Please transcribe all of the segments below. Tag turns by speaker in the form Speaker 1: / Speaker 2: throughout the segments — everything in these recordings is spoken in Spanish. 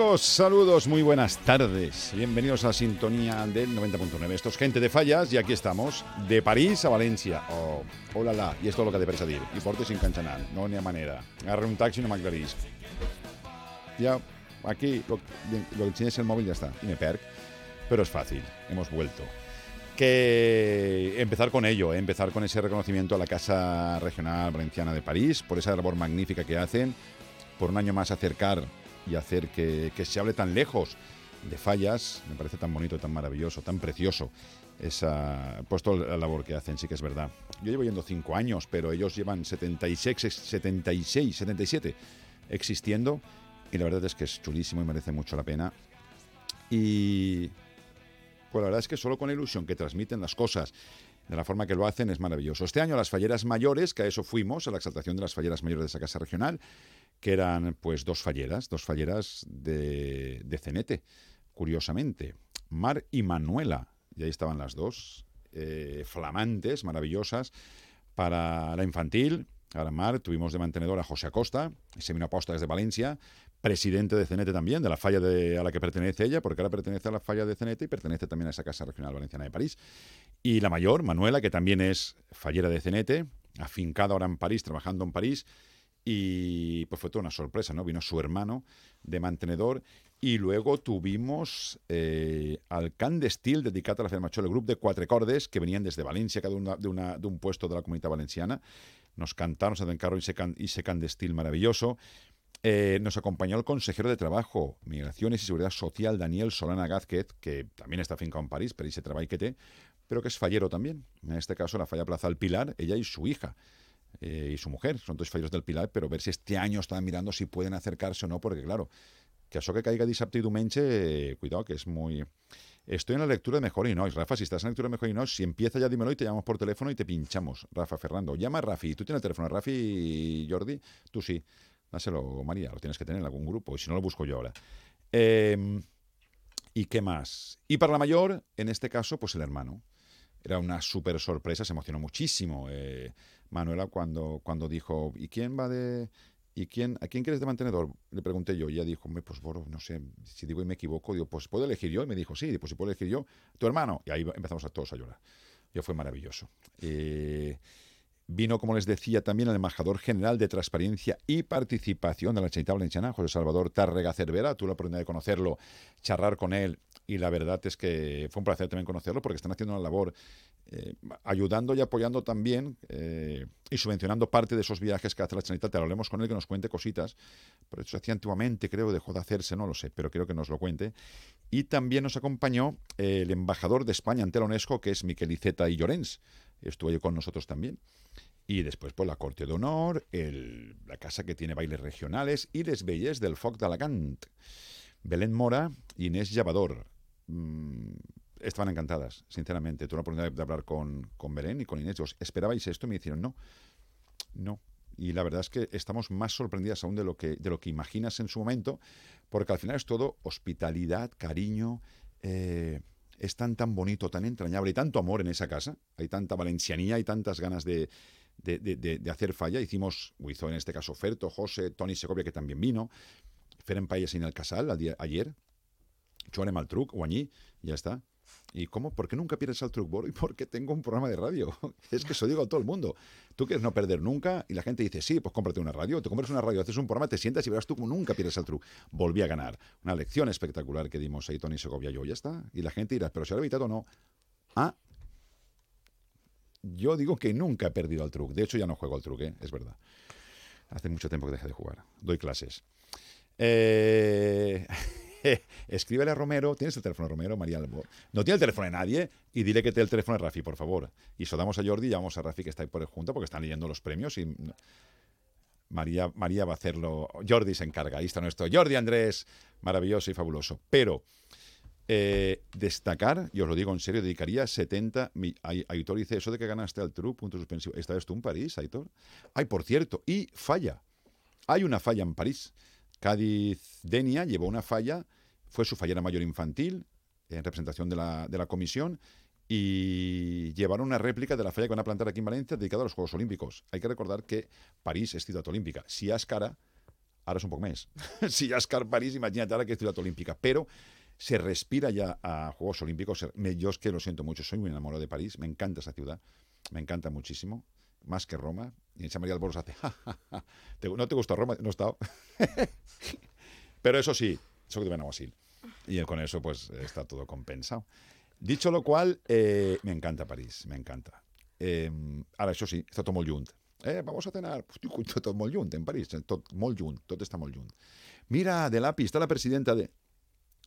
Speaker 1: ¿qué tal amigos? Saludos, muy buenas tardes. Bienvenidos a la sintonía del 90.9. Esto es Gente de Fallas y aquí estamos, de París a Valencia. Oh, hola la, y esto es lo que presa dir. Y porte sin canchanar, no ni a manera. Agarre un taxi y no m'aclarís. Ya, aquí, lo, lo que es el móvil ya está, tiene perk. Pero es fácil, hemos vuelto. Que empezar con ello, ¿eh? empezar con ese reconocimiento a la Casa Regional Valenciana de París, por esa labor magnífica que hacen, por un año más acercar y hacer que, se hable tan lejos de fallas. Me parece tan bonito, tan maravilloso, tan precioso esa puesto la labor que hacen, sí que es verdad. Yo llevo yendo cinco años, pero ellos llevan 76, 76, 77 existiendo y la verdad es que es chulísimo y merece mucho la pena. Y pues la verdad es que solo con la ilusión que transmiten las cosas, de la forma que lo hacen, es maravilloso. Este año las falleras mayores, que a eso fuimos, a la exaltación de las falleras mayores de esa casa regional, que eran pues dos falleras, dos falleras de, de Cenete, curiosamente, Mar y Manuela, y ahí estaban las dos, eh, flamantes, maravillosas, para la infantil, ahora Mar, tuvimos de mantenedor a José Acosta, ese vino aposta desde Valencia, presidente de Cenete también, de la falla de, a la que pertenece ella, porque ahora pertenece a la falla de Cenete y pertenece también a esa Casa Regional Valenciana de París. Y la mayor, Manuela, que también es fallera de Cenete, afincada ahora en París, trabajando en París, y pues fue toda una sorpresa, ¿no? Vino su hermano de mantenedor y luego tuvimos eh, al Can dedicat a la Fermachol, el grup de quatre cordes que venían desde Valencia, cada de, de un puesto de la comunidad valenciana. Nos cantaron, se encargo can, ese can d'Estil maravilloso. Eh, nos acompañó el consejero de Trabajo, Migraciones y Seguridad Social, Daniel Solana Gázquez, que también está afincado en París, pero ese trabajo que pero que es fallero también. En este caso, la falla Plaza del Pilar, ella y su hija. Eh, y su mujer, son dos falleros del Pilar, pero ver si este año están mirando si pueden acercarse o no, porque claro, que eso que caiga diumenge, eh, cuidado, que es muy... Estoy en la lectura de Mejor Nois. Rafa, si estás en la lectura de Mejor Nois, si empieza ya dímelo y te llamamos por teléfono y te pinchamos. Rafa, Fernando. Llama a Rafi. ¿Tú tienes el teléfono Rafi y Jordi? Tú sí. Dáselo, María. Lo tienes que tener en algún grupo. Y si no, lo busco yo ahora. Eh, ¿Y qué más? Y para la mayor, en este caso, pues el hermano. Era una súper sorpresa, se emocionó muchísimo eh, Manuela cuando, cuando dijo, ¿y quién va de...? ¿Y quién, a quién quieres de mantenedor? Le pregunté yo. Y ella dijo, pues bueno, no sé, si digo y me equivoco, digo, pues ¿puedo elegir yo? Y me dijo, sí, pues si puedo elegir yo, tu hermano. Y ahí empezamos a todos a llorar. Yo fue maravilloso. Eh, vino, como les decía, también el embajador general de Transparencia y Participación de la Generalitat Valenciana, José Salvador Tárrega Cervera. Tuve la oportunidad de conocerlo, charlar con él y la verdad es que fue un placer también conocerlo porque están haciendo una labor eh, ayudando y apoyando también eh, y subvencionando parte de esos viajes que hace la Generalitat. Hablemos con él que nos cuente cositas, pero eso se hacía antiguamente, creo, dejó de hacerse, no lo sé, pero creo que nos lo cuente. Y también nos acompañó eh, el embajador de España ante la UNESCO, que es Miquel Iceta y Llorens. Estuvo allí con nosotros también. Y después, pues, la Corte de Honor, la casa que tiene bailes regionales y les belles del Foc d'Alacant. Belén Mora Inés Llavador. Mm, estaban encantadas, sinceramente. Tuve la oportunidad de hablar con, con Belén y con Inés. Yo, ¿esperabais esto? Y me dijeron, no, no. Y la verdad es que estamos más sorprendidas aún de lo que, de lo que imaginas en su momento, porque al final es todo hospitalidad, cariño. Eh, es tan, tan bonito, tan entrañable y tanto amor en esa casa. Hay tanta valencianía y tantas ganas de, de, hacer falla. Hicimos, hizo en este caso Ferto, José, Tony Segovia, que también vino, Feren Payas el Casal ayer, Joanem al truc, Guañí, ya está. ¿Y cómo? ¿Por qué nunca pierdes al truc, Boro? ¿Y por qué tengo un programa de radio? es que eso digo a todo el mundo. Tú quieres no perder nunca y la gente dice, sí, pues cómprate una radio. Te compras una radio, haces un programa, te sientas y verás tú como nunca pierdes al truc. Volví a ganar. Una lección espectacular que dimos ahí Tony Segovia y yo, ya está. Y la gente dirá, pero se ha evitado o no. Ah, yo digo que nunca he perdido al truc. De hecho, ya no juego al truc, ¿eh? es verdad. Hace mucho tiempo que dejé de jugar. Doy clases. Eh... escríbele a Romero, ¿tienes el teléfono de Romero, María Albo? No tiene el teléfono de nadie y dile que tiene el teléfono de Rafi, por favor. Y eso damos a Jordi y llamamos a Rafi que está ahí por el junto porque están leyendo los premios y María, María va a hacerlo. Jordi se encarga, ahí está nuestro Jordi Andrés, maravilloso y fabuloso. Pero eh, destacar, y os lo digo en serio, dedicaría 70 mil. Aitor dice eso de que ganaste al True, punto suspensivo. ¿Estabas tú en París, Aitor? Ay, por cierto, y falla. Hay una falla en París. Cádiz Denia llevó una falla, fue su fallera mayor infantil, en representación de la, de la comisión, y llevaron una réplica de la falla que van a plantar aquí en Valencia dedicada a los Juegos Olímpicos. Hay que recordar que París es ciudad olímpica. Si es cara, Ara és un poc més. si ja és car París, imagina't ara que és ciutat olímpica. Pero se respira ya a Juegos Olímpicos. Yo es que lo siento mucho, soy muy enamorado de París, me encanta esa ciudad, me encanta muchísimo, más que Roma. Y en San María del Boros hace, ¿no te gusta Roma? No he estado. Pero eso sí, eso que te ven así. Y con eso pues está todo compensado. Dicho lo cual, eh, me encanta París, me encanta. Eh, ahora, eso sí, está todo muy. Eh, vamos a cenar. Tot molt junt, en París. Junt, tot està molt junt. Mira, de lápiz, está la presidenta de,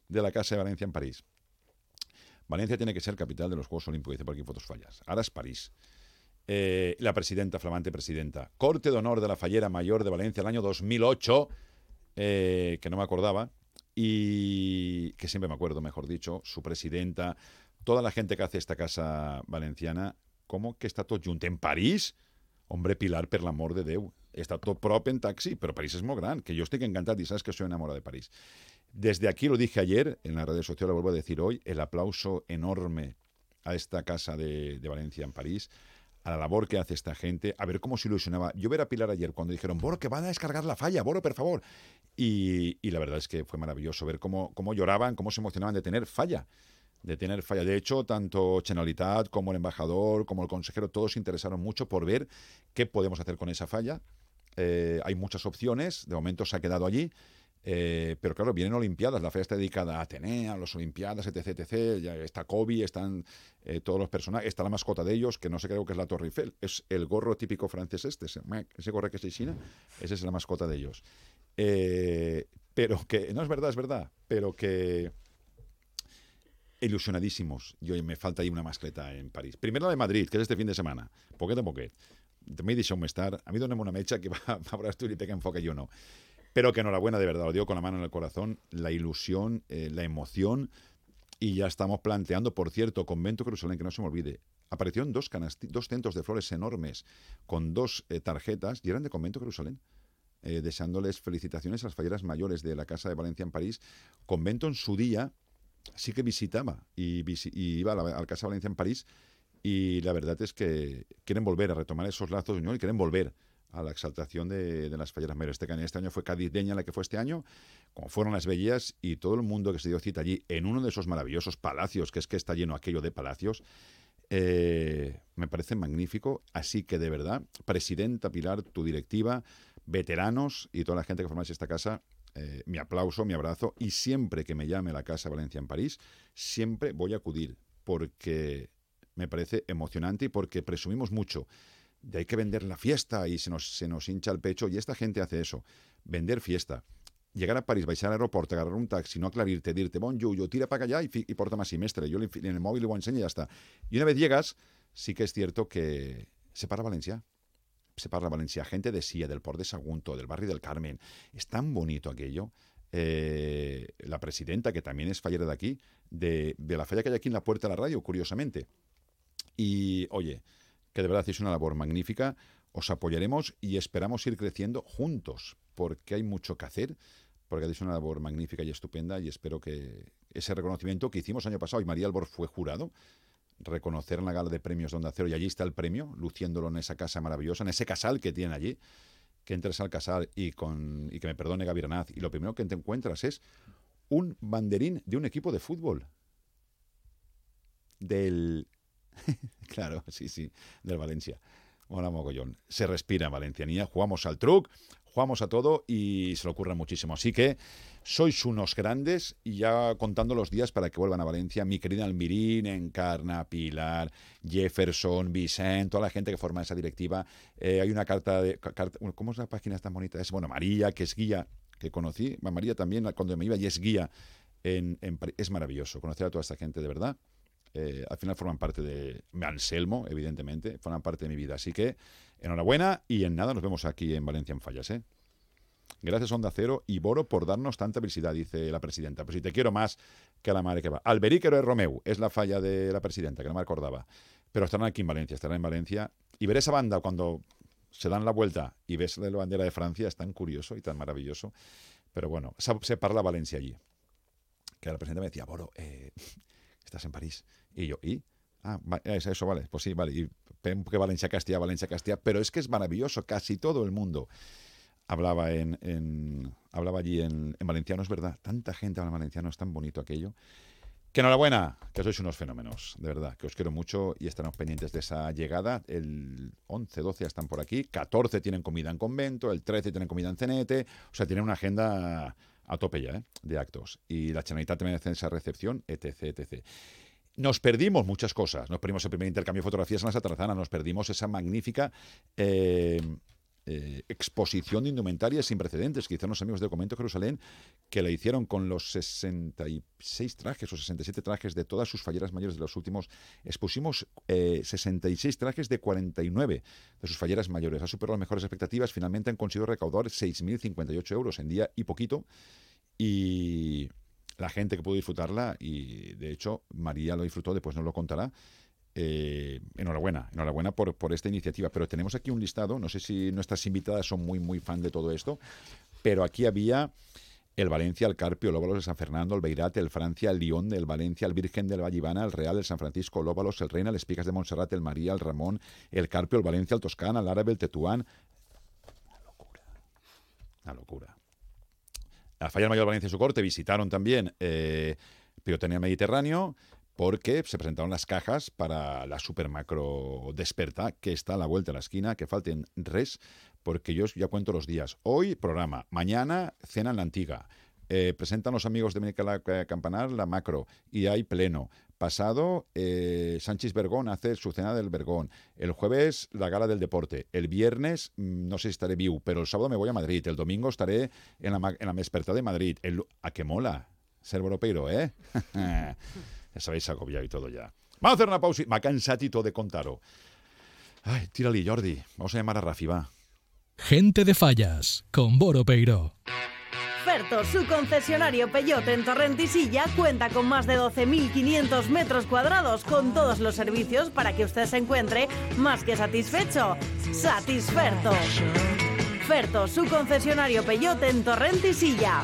Speaker 1: de la Casa de Valencia en París. Valencia tiene que ser capital de los Juegos Olímpicos, dice por aquí fotos fallas. Ahora es París. Eh, la presidenta, flamante presidenta. Corte de honor de la Fallera Mayor de Valencia el año 2008, eh, que no me acordaba, y que siempre me acuerdo, mejor dicho, su presidenta, toda la gente que hace esta casa valenciana, ¿cómo que está todo junto en París? Hombre, Pilar, per l'amor de Déu. Està tot prop en taxi, però París és molt gran, que jo estic encantat i saps que soy enamorado de París. Desde aquí, lo dije ayer, en la red social lo vuelvo a decir hoy, el aplauso enorme a esta casa de Valencia en París, a la labor que hace esta gente, a ver cómo se ilusionaba. Yo ver a Pilar ayer cuando dijeron, Boro, que van a descargar la falla, Boro, por favor. Y, y la verdad es que fue maravilloso ver cómo, cómo lloraban, cómo se emocionaban de tener falla de tener falla. De hecho, tanto Chenalitat como el embajador, como el consejero, todos se interesaron mucho por ver qué podemos hacer con esa falla. Eh, hay muchas opciones, de momento se ha quedado allí. Eh, pero claro, vienen Olimpiadas, la feria está dedicada a Atenea, a las Olimpiadas, etc, etc. Ya está Kobe, están eh, todos los personajes, está la mascota de ellos, que no sé creo que es la Torre Eiffel, es el gorro típico francés este, ese gorro que se China, esa es la mascota de ellos. pero que, no es verdad, es verdad, pero que ilusionadísimos. Yo me falta ahí una mascleta en París. Primero la de Madrid, que es este fin de semana. Poquet a poquet. També deixeu-me estar. A mí dona'm una mecha que va, veuràs tu i que enfoca yo no. Pero que enhorabuena, de verdad, lo digo con la mano en el corazón, la ilusión, eh, la emoción, y ya estamos planteando, por cierto, Convento Jerusalén, que no se me olvide, aparecieron dos, dos centros de flores enormes con dos eh, tarjetas, y eran de Convento Jerusalén, eh, deseándoles felicitaciones a las falleras mayores de la Casa de Valencia en París. Convento en su día sí que visitaba y, iba a la, al Casa Valencia en París y la verdad es que quieren volver a retomar esos lazos de unión y quieren volver a la exaltación de, las falleras mayores. Este, este año fue Deña la que fue este año, como fueron las Bellas y todo el mundo que se dio cita allí en uno de esos maravillosos palacios, que es que está lleno aquello de palacios, eh, me parece magnífico. Así que de verdad, Presidenta Pilar, tu directiva, veteranos y toda la gente que formáis esta casa, eh, mi aplauso, mi abrazo y siempre que me llame la Casa Valencia en París, siempre voy a acudir porque me parece emocionante y porque presumimos mucho de hay que vender la fiesta y se nos, se nos hincha el pecho y esta gente hace eso, vender fiesta. Llegar a París, baixar al aeropuerto, agarrar un taxi, no aclarirte, dirte, bon, yo, tira para allá y, y porta más semestre. Yo en el móvil le voy a enseñar y ya está. Y una vez llegas, sí que es cierto que se para Valencia se parla Valencia, gente de Silla, del Port de Sagunto, del barrio del Carmen. Es tan bonito aquello. Eh, la presidenta, que también es fallera de aquí, de, la falla que hay aquí en la puerta de la radio, curiosamente. Y oye, que de verdad hacéis una labor magnífica, os apoyaremos y esperamos ir creciendo juntos, porque hay mucho que hacer, porque hacéis una labor magnífica y estupenda y espero que ese reconocimiento que hicimos año pasado, y María Albor fue jurado, reconocer en la gala de premios donde Acero y allí está el premio, luciéndolo en esa casa maravillosa, en ese casal que tienen allí, que entres al casal y, con, y que me perdone Gaviranaz, y lo primero que te encuentras es un banderín de un equipo de fútbol. Del... claro, sí, sí, del Valencia. Hola, mogollón. Se respira en Valencianía, jugamos al truc, jugamos a todo y se lo ocurre muchísimo. Así que sois unos grandes y ya contando los días para que vuelvan a Valencia, mi querida Almirín, Encarna, Pilar, Jefferson, Vicente, toda la gente que forma esa directiva. Eh, hay una carta de... ¿Cómo es la página tan bonita? Es, bueno, María, que es guía, que conocí. María también, cuando me iba y es guía en Es maravilloso conocer a toda esta gente, de verdad. Eh, al final forman parte de Anselmo, evidentemente, forman parte de mi vida. Así que enhorabuena y en nada nos vemos aquí en Valencia en Fallas. ¿eh? Gracias Onda Cero y Boro por darnos tanta visibilidad, dice la presidenta. Pues si te quiero más que a la madre que va. Alberíquero de Romeu es la falla de la presidenta, que no me acordaba. Pero estarán aquí en Valencia, estarán en Valencia. Y ver esa banda cuando se dan la vuelta y ves la bandera de Francia es tan curioso y tan maravilloso. Pero bueno, se, parla Valencia allí. Que la presidenta me decía, Boro, eh, estás en París. Y yo, ¿y? Ah, eso, vale, pues sí, vale. Y que Valencia Castilla, Valencia Castilla, pero es que es maravilloso, casi todo el mundo hablaba en, hablaba allí en, valenciano, es verdad, tanta gente habla valenciano, es tan bonito aquello. Que enhorabuena, que sois unos fenómenos, de verdad, que os quiero mucho y estaremos pendientes de esa llegada. El 11, 12 ya están por aquí, 14 tienen comida en convento, el 13 tienen comida en cenete, o sea, tienen una agenda a tope ya, ¿eh? de actos. Y la Generalitat también hace esa recepción, etc, etc. Nos perdimos muchas cosas. Nos perdimos el primer intercambio de fotografías en la Satarazana, nos perdimos esa magnífica eh, eh, exposición de indumentaria sin precedentes que hicieron los amigos del Comento Jerusalén, que la hicieron con los 66 trajes o 67 trajes de todas sus falleras mayores de los últimos. Expusimos 66 eh, trajes de 49 de sus falleras mayores. Ha superado las mejores expectativas. Finalmente han conseguido recaudar 6.058 euros en día y poquito. Y la gente que pudo disfrutarla, y de hecho María lo disfrutó, después nos lo contará, eh, enhorabuena, enhorabuena por, por esta iniciativa. Pero tenemos aquí un listado, no sé si nuestras invitadas son muy, muy fan de todo esto, pero aquí había el Valencia, el Carpio, el Óvalos de San Fernando, el Beirate, el Francia, el Lyon, el Valencia, el Virgen del Vallivana, el Real, el San Francisco, el Óvalos, el Reina, el Espigas de Montserrat, el María, el Ramón, el Carpio, el Valencia, el Toscana, el Árabe, el Tetuán. Una locura. Una locura. La Falla Mayor Valencia y su corte visitaron también eh, Pirotecnia Mediterráneo, porque se presentaron las cajas para la super macro desperta que está a la vuelta de la esquina, que falten res, porque yo ya cuento los días. Hoy programa, mañana cena en la antigua. Eh, presentan los amigos de Miquel Campanar la macro y hay pleno. Pasado, eh, Sánchez Bergón hace su cena del Bergón. El jueves, la gala del deporte. El viernes, mm, no sé si estaré vivo, pero el sábado me voy a Madrid. El domingo estaré en la, en la de Madrid. El, ¿A qué mola? Ser europeo, ¿eh? Ya sabéis agobiado y todo ya. Vamos a hacer una pausa. Me ha cansado de contaros. Ay, tírale, Jordi. Vamos a llamar a Rafi, va.
Speaker 2: Gente de Fallas, con Boro Peiro.
Speaker 3: Ferto, su concesionario Peyote en Torrentisilla, cuenta con más de 12.500 metros cuadrados con todos los servicios para que usted se encuentre más que satisfecho. Satisferto. Ferto, su concesionario Peyote en Torrentisilla.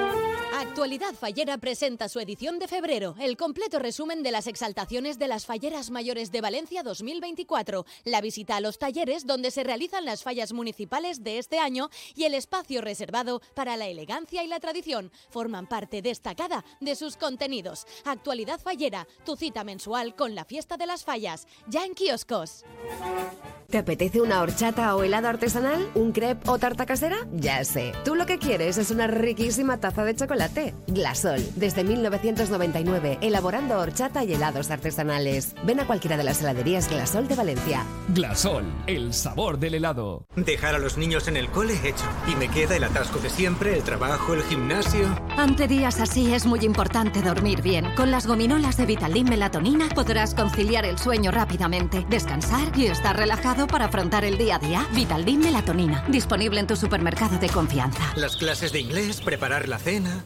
Speaker 4: Actualidad Fallera presenta su edición de febrero, el completo resumen de las exaltaciones de las Falleras Mayores de Valencia 2024, la visita a los talleres donde se realizan las fallas municipales de este año y el espacio reservado para la elegancia y la tradición forman parte destacada de sus contenidos. Actualidad Fallera, tu cita mensual con la fiesta de las fallas, ya en kioscos.
Speaker 5: ¿Te apetece una horchata o helado artesanal? ¿Un crepe o tarta casera? Ya sé. Tú lo que quieres es una riquísima taza de chocolate. Glasol, desde 1999, elaborando horchata y helados artesanales. Ven a cualquiera de las heladerías Glasol de Valencia.
Speaker 2: Glasol, el sabor del helado.
Speaker 6: Dejar a los niños en el cole hecho. Y me queda el atasco de siempre, el trabajo, el gimnasio.
Speaker 7: Ante días así es muy importante dormir bien. Con las gominolas de Vitaldin Melatonina podrás conciliar el sueño rápidamente, descansar y estar relajado para afrontar el día a día? Vitaldin Melatonina, disponible en tu supermercado de confianza.
Speaker 6: Las clases de inglés, preparar la cena.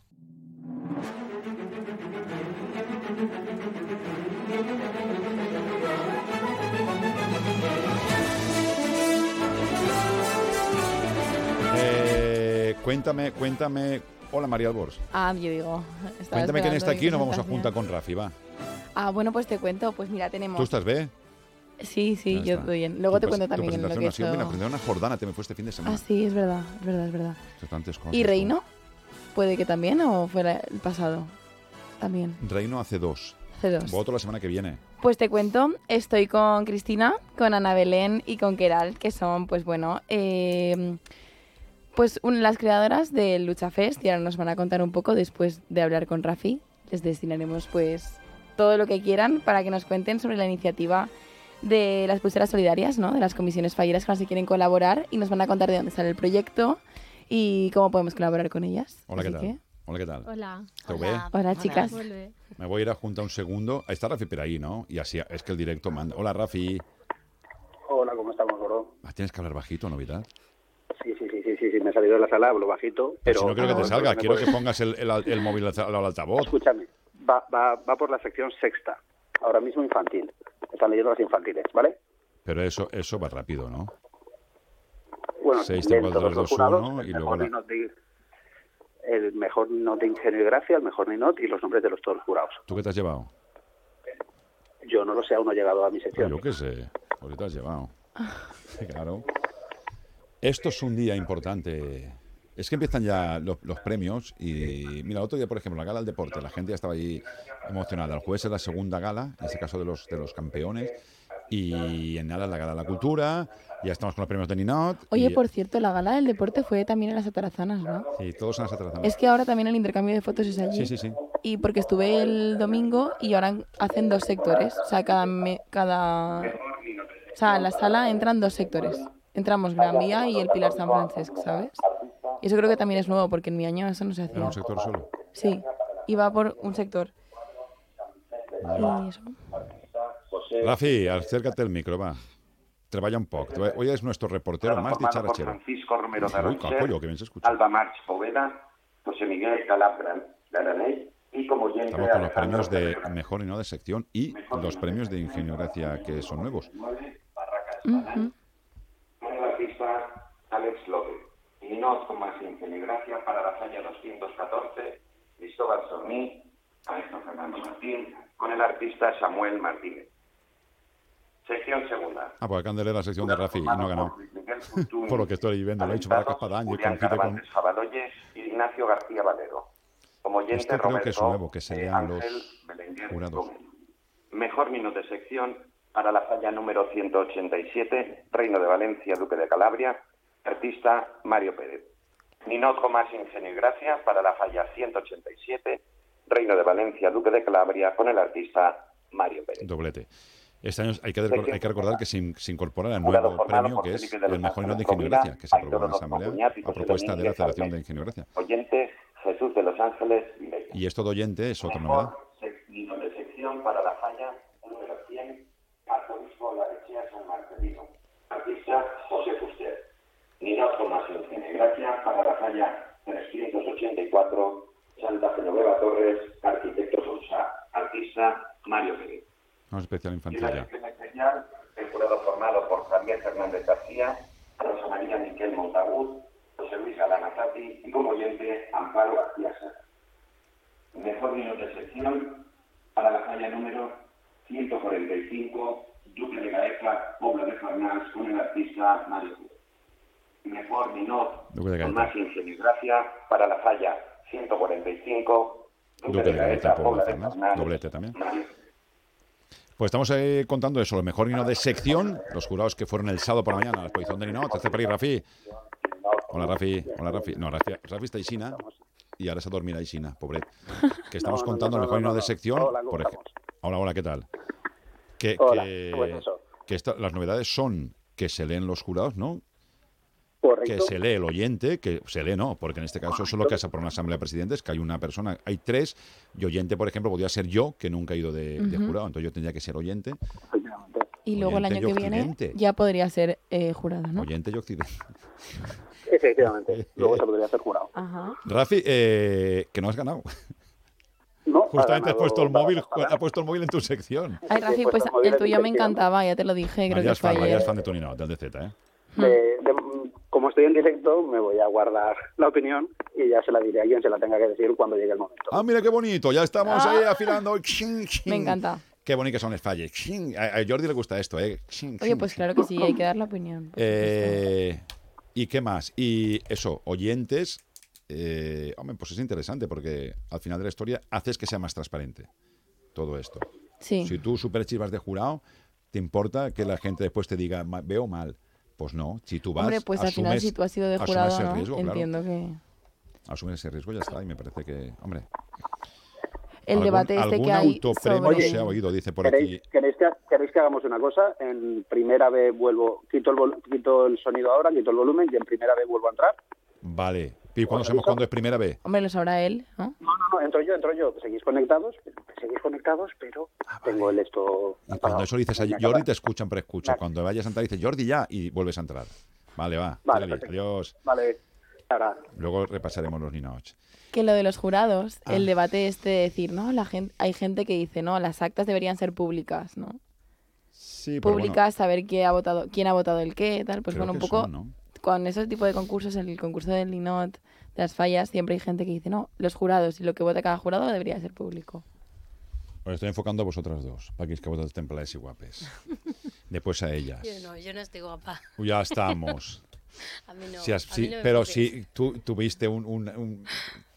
Speaker 1: Cuéntame, cuéntame. Hola María Albors.
Speaker 8: Ah, yo digo.
Speaker 1: Cuéntame quién está aquí y nos vamos a juntar con Rafi, va.
Speaker 8: Ah, bueno, pues te cuento. Pues mira, tenemos.
Speaker 1: ¿Tú estás bien?
Speaker 8: Sí, sí, yo estoy bien. Luego te cuento también lo que he hecho.
Speaker 1: Una Jordana te me fue este fin de semana.
Speaker 8: Ah, sí, es verdad, es verdad, es verdad.
Speaker 1: Cosas,
Speaker 8: ¿Y. Reino? ¿Puede que también o fuera el pasado? También.
Speaker 1: Reino hace dos.
Speaker 8: Hace dos.
Speaker 1: Voto la semana que viene.
Speaker 8: Pues te cuento, estoy con Cristina, con Ana Belén y con Keral, que son, pues bueno, eh, pues un- las creadoras del Lucha Fest y ahora nos van a contar un poco después de hablar con Rafi. Les destinaremos pues todo lo que quieran para que nos cuenten sobre la iniciativa de las pulseras solidarias, ¿no? De las comisiones falleras que ahora se quieren colaborar y nos van a contar de dónde sale el proyecto y cómo podemos colaborar con ellas.
Speaker 1: Hola, ¿qué
Speaker 8: Así
Speaker 1: tal?
Speaker 8: que-
Speaker 1: Hola, ¿qué tal?
Speaker 4: Hola.
Speaker 8: Hola, chicas.
Speaker 1: Me voy a ir a juntar un segundo. Ahí está Rafi por ahí, ¿no? Y así es que el directo manda. Hola, Rafi.
Speaker 9: Hola, ¿cómo estamos, gordo?
Speaker 1: Ah, Tienes que hablar bajito, novedad.
Speaker 9: Sí, sí, sí, sí, sí, sí, me he salido de la sala, hablo bajito,
Speaker 1: Pero si no quiero que te salga, quiero que pongas el, el, el móvil al al altavoz.
Speaker 9: Escúchame, va, va, va por la sección sexta, ahora mismo infantil. Están leyendo las infantiles, ¿vale?
Speaker 1: Pero eso, eso va rápido, ¿no?
Speaker 9: Bueno,
Speaker 1: Seis,
Speaker 9: leen
Speaker 1: tres,
Speaker 9: todos
Speaker 1: cuatro,
Speaker 9: los
Speaker 1: dos,
Speaker 9: jurados,
Speaker 1: uno,
Speaker 9: el
Speaker 1: y
Speaker 9: mejor
Speaker 1: luego la-
Speaker 9: de- el mejor ninot de ingenio y gracia, el mejor ninot y los nombres de los todos los jurados.
Speaker 1: ¿Tú qué te has llevado?
Speaker 9: Yo no lo sé, aún no he llegado a mi
Speaker 1: Pues
Speaker 9: sección.
Speaker 1: yo qué sé. Pues te has llevado. Claro. Esto es un día importante. Es que empiezan ya los, los premios y mira, el otro día, por ejemplo, la gala del deporte, la gente ya estaba ahí emocionada. El jueves es la segunda gala, en este caso de los, de los campeones, y en nada la gala de la cultura, ya estamos con los premios de Ninot.
Speaker 8: Oye,
Speaker 1: y,
Speaker 8: por cierto, la gala del deporte fue también en las Atarazanas, ¿no?
Speaker 1: Sí, todos son las atrasadas.
Speaker 8: Es que ahora también el intercambio de fotos es allí.
Speaker 1: Sí, sí, sí.
Speaker 8: Y porque estuve el domingo y ahora hacen dos sectores. O sea, cada... me- cada... O sea, en la sala entran dos sectores. Entramos Gran Vía y el Pilar San Francisco, ¿sabes? Y eso creo que también es nuevo porque en mi año eso no se
Speaker 1: Era
Speaker 8: hacía.
Speaker 1: un sector solo.
Speaker 8: Sí, iba por un sector. Y eso.
Speaker 1: Rafi, acércate al micro, va. Treballa un poco. Hoy es nuestro reportero más
Speaker 10: formado por
Speaker 1: dicharachero.
Speaker 10: Francisco Romero de
Speaker 1: Uy, capollo, que bien se escucha.
Speaker 10: Alba March Poveda, José Miguel Calabra Garaney y como oyente
Speaker 1: Estamos con los premios de mejor y no de sección y los premios de Ingenio Gracia que son nuevos.
Speaker 10: El artista Alex López. Y no con más gracia para la falla 214, Cristóbal Sorní, Alejandro Fernando Martín, con el artista Samuel Martínez. Sección segunda.
Speaker 1: Ah, pues acaban de la sección de Rafi y no.
Speaker 10: Miguel Fortuny,
Speaker 1: Por lo que estoy viendo, lo ha dicho para y
Speaker 10: Julián
Speaker 1: compite con...
Speaker 10: Jabaloyes y Ignacio García Valero. Como oyente
Speaker 1: Este creo que es
Speaker 10: Roberto,
Speaker 1: nuevo, que se
Speaker 10: eh,
Speaker 1: los jurados.
Speaker 10: Mejor minuto de sección para la falla número 187, Reino de Valencia, Duque de Calabria, artista Mario Pérez. Ninot más ingenio y gracia para la falla 187, Reino de Valencia, Duque de Calabria, con el artista Mario Pérez.
Speaker 1: Doblete. Este año hay que, recor- hay que recordar que se, se incorpora el nuevo premio que es el mejor de Ingenio Gracia, que se aprobó en la Asamblea a propuesta de la Federación de Ingenio Gracia.
Speaker 10: Oyente Jesús de los Ángeles.
Speaker 1: Y esto de oyente es otra novedad.
Speaker 10: Sextino de sección para la falla número 100, Arzobispo La Lechea San Marcelino. Artista José Fuster. Ninot Tomás Ingenio Falla 384, Santa Genoveva Torres, Arquitecto Sonsa. Artista Mario Pérez.
Speaker 1: No es especial
Speaker 10: Y
Speaker 1: infantil
Speaker 10: la especial, el jurado formado por Javier Fernández García, Rosa María Miquel Montagut, José Luis Alanazati y como oyente Amparo García Serra. Mejor minuto de sección para la falla número 145, Duque de Gaeta, Pueblo de Farnás, con el artista Mario. Mejor minuto
Speaker 1: Duque de
Speaker 10: con más ingenio y gracia para la falla 145,
Speaker 1: Duque de Gaeta,
Speaker 10: Farnás,
Speaker 1: Farnás, doblete también.
Speaker 10: Mario
Speaker 1: Pues estamos eh, contando eso, lo mejor hino de sección, los jurados que fueron el sábado por la mañana a la exposición de Ninot. Este por ahí, Rafi. Hola, Rafi. Hola, Rafi. No, Rafi, Rafi está Isina y ahora se dormirá Isina, pobre. Que estamos
Speaker 9: No, no,
Speaker 1: contando
Speaker 9: no,
Speaker 1: el mejor
Speaker 9: no,
Speaker 1: hino
Speaker 9: no,
Speaker 1: de
Speaker 9: no.
Speaker 1: sección.
Speaker 9: Hola, ¿cómo
Speaker 1: por? Hola, hola, ¿qué tal? Que,
Speaker 9: Hola,
Speaker 1: que-
Speaker 9: pues eso.
Speaker 1: que esta- las novedades son que se leen los jurados, ¿no?
Speaker 9: Correcto.
Speaker 1: que se lee el oyente, que se lee no, porque en este caso eso es lo que hace por una asamblea de presidentes, que hay una persona, hay tres, y oyente, por ejemplo, podría ser yo, que nunca he ido de, de jurado, entonces yo tendría que ser oyente,
Speaker 8: Y luego el año que viene ya podría ser eh, jurado, ¿no?
Speaker 1: oyente y occidente.
Speaker 9: Efectivamente, luego se podría hacer jurado.
Speaker 8: Ajá.
Speaker 1: Rafi, eh, que no has ganado.
Speaker 9: No,
Speaker 1: Justamente
Speaker 9: ha
Speaker 1: has puesto el móvil, has puesto el móvil en tu sección.
Speaker 8: Ay, Rafi, pues el tuyo me encantaba, ya te lo dije, creo que fue
Speaker 1: fan,
Speaker 8: ayer.
Speaker 1: es fan de Tony, no, del DZ, ¿eh?
Speaker 9: De- de- como estoy en directo, me voy a guardar la opinión y ya se la diré a quien se la tenga que decir cuando llegue el momento.
Speaker 1: Ah, mira qué bonito, ya estamos ahí afilando.
Speaker 8: Me encanta.
Speaker 1: Qué bonitas son las fallas. A a Jordi le gusta esto, ¿eh?
Speaker 8: Oye, pues claro que sí, hay que dar la opinión.
Speaker 1: Eh, ¿Y qué más? Y eso, oyentes, eh, hombre, pues es interesante porque al final de la historia haces que sea más transparente todo esto.
Speaker 8: Sí.
Speaker 1: Si tú super chivas de jurado, ¿te importa que la gente después te diga, "Ma- veo mal? Pues no, si tú vas,
Speaker 8: Hombre, pues al final
Speaker 1: asumes-
Speaker 8: si tú has sido de
Speaker 1: asumes
Speaker 8: jurado,
Speaker 1: ese
Speaker 8: ¿no?
Speaker 1: riesgo, claro.
Speaker 8: entiendo que...
Speaker 1: Asumes ese riesgo y ya está, y me parece que, hombre...
Speaker 8: El
Speaker 1: algún-
Speaker 8: debate este
Speaker 1: algún
Speaker 8: que hay
Speaker 1: autopremio
Speaker 8: sobre...
Speaker 1: se ha oído, dice por
Speaker 9: ¿Queréis,
Speaker 1: aquí.
Speaker 9: queréis que, queréis que hagamos una cosa? En primera vez vuelvo, quito el, quito el sonido ahora, quito el volumen y en primera vez vuelvo a entrar.
Speaker 1: Vale. ¿Y cuándo
Speaker 9: ¿Os
Speaker 1: sabemos cuándo es primera vez?
Speaker 8: Hombre, lo sabrá él, ¿no?
Speaker 9: No, no, no, entro yo, entro yo. Seguís conectados, seguís conectados, pero tengo el esto.
Speaker 1: Y cuando eso dices a Jordi, te escuchan por escucha.
Speaker 9: Vale.
Speaker 1: Cuando vayas a entrar, dices Jordi ya y vuelves a entrar. Vale, va.
Speaker 9: Vale,
Speaker 1: adiós.
Speaker 9: Vale, ahora.
Speaker 1: Luego repasaremos los Ninoch.
Speaker 8: Que lo de los jurados,
Speaker 1: Ah.
Speaker 8: el debate este de decir, no, la gente, hay gente que dice, no, las actas deberían ser públicas, ¿no?
Speaker 1: Sí, pero
Speaker 8: públicas, saber quién ha votado, quién ha votado el qué, tal, pues bueno, un poco
Speaker 1: son, ¿no?
Speaker 8: Con ese tipo de concursos, el concurso del Linot, de las fallas, siempre hay gente que dice, no, los jurados y lo que vota cada jurado debería ser público.
Speaker 1: Os estoy enfocando a vosotras dos, para que es que vosotras templades y guapes. Después a ellas.
Speaker 11: Yo no, yo no estoy guapa.
Speaker 1: Ya estamos.
Speaker 11: A mí no.
Speaker 1: Si has-
Speaker 11: a
Speaker 1: sí,
Speaker 11: mí no me
Speaker 1: pero si tú tuviste un, un- un-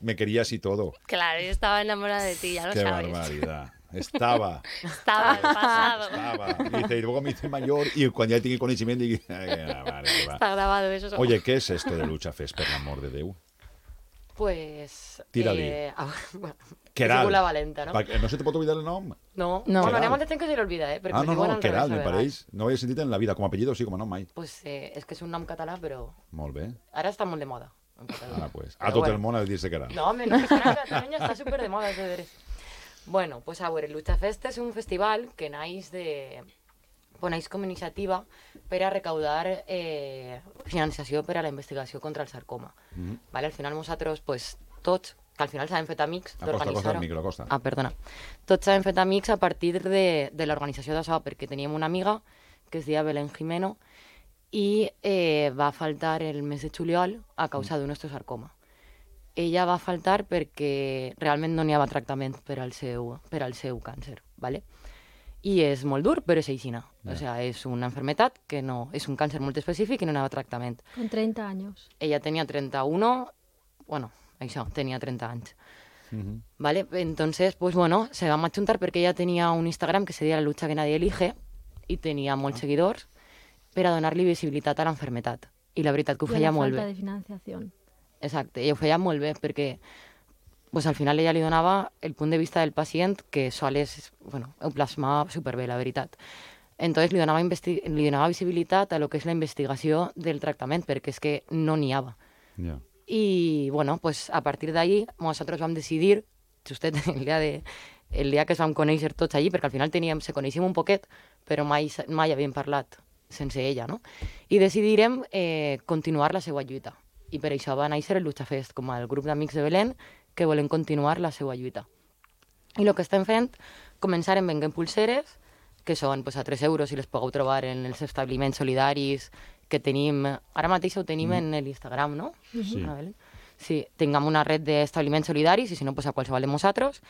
Speaker 1: Me querías y todo.
Speaker 11: Claro, yo estaba enamorada de ti, ya lo
Speaker 1: Qué
Speaker 11: sabes.
Speaker 1: barbaridad. Estaba.
Speaker 11: Estaba en el pasado.
Speaker 1: Estaba. Y, dice, y luego me hice mayor y cuando ya tengo conocimiento y... Qué barbaridad.
Speaker 11: Está grabado eso.
Speaker 1: Oye, què és esto de Lucha Fest, per l'amor de Déu?
Speaker 11: Pues...
Speaker 1: Tira-li.
Speaker 11: eh, ah, bueno,
Speaker 1: Queral.
Speaker 11: la valenta, ¿no?
Speaker 1: No se te pot oblidar el nom?
Speaker 11: No,
Speaker 8: No.
Speaker 11: bueno,
Speaker 1: Queral.
Speaker 11: anem al que se l'olvida, eh? Perquè
Speaker 1: ah,
Speaker 11: es
Speaker 1: no, no,
Speaker 11: al
Speaker 1: Queral, me pareix. No ho he sentit en la vida, com a apellido sí, com a nom mai.
Speaker 11: Pues eh, és que és un nom català, però
Speaker 1: Molt bé.
Speaker 11: ara està molt de moda.
Speaker 1: Ah, pues.
Speaker 11: Però
Speaker 1: A tot
Speaker 11: bueno.
Speaker 1: el món ha de dir-se Queral.
Speaker 11: No, home, no, Catalunya està super de moda, això de... Bueno, pues a veure, Lucha Fest és un festival que naix de... Naix com a iniciativa per a recaudar eh, financiació per a la investigació contra el sarcoma.
Speaker 1: Mhm.
Speaker 11: Vale? Al final nosaltres, pues, tots, que al final s'han fet amics d'organitzar... Ah, perdona. Tots s'han fet amics a partir de, de l'organització d'això, perquè teníem una amiga que es deia Belén Jimeno i eh, va faltar el mes de juliol a causa d'un osteosarcoma. Ella va faltar perquè realment no n'hi havia tractament per al seu, per al seu càncer, ¿vale? I és molt dur, però és aixina. O sea, és una enfermetat que no... És un càncer molt específic i no n'hi havia tractament.
Speaker 12: Con 30 años.
Speaker 11: Ella tenia 31, bueno, això, tenia 30 anys. ¿Vale? Entonces, pues bueno, se va a juntar porque ella tenía un Instagram que se deia La lucha que nadie elige i tenia molts seguidors per a donar-li visibilitat a l'enfermetat. I la veritat que ho
Speaker 12: Y a
Speaker 11: feia
Speaker 12: la
Speaker 11: molt
Speaker 12: falta
Speaker 11: bé.
Speaker 12: de financiación.
Speaker 11: Exacte, ella ho feia molt bé perquè pues, al final ella li donava el punt de vista del pacient que sol és, bueno, ho plasmava superbé, la veritat. Entonces li donava, li donava visibilitat a lo que és la investigació del tractament, perquè és que no n'hi havia.
Speaker 1: Ja.
Speaker 11: Y bueno, pues a partir de ahí nosotros vamos a decidir, justet el día, de, el día que es vam conèixer tots allí, perquè al final teníem, se coneixíem un poquet, però mai, mai havíem parlat sense ella, no? I decidirem eh, continuar la seva lluita. I per això va néixer el Lucha Fest, com el grup d'amics de Belén que volen continuar la seva lluita. I el que estem fent, començarem venent pulseres, que són pues, a 3 euros i les podeu trobar en els establiments solidaris que tenim, ara mateix ho tenim en l'Instagram, no?
Speaker 13: Sí.
Speaker 11: Ana Belén? Sí, tinguem una red d'establiments solidaris i si no, pues, a qualsevol de nosaltres.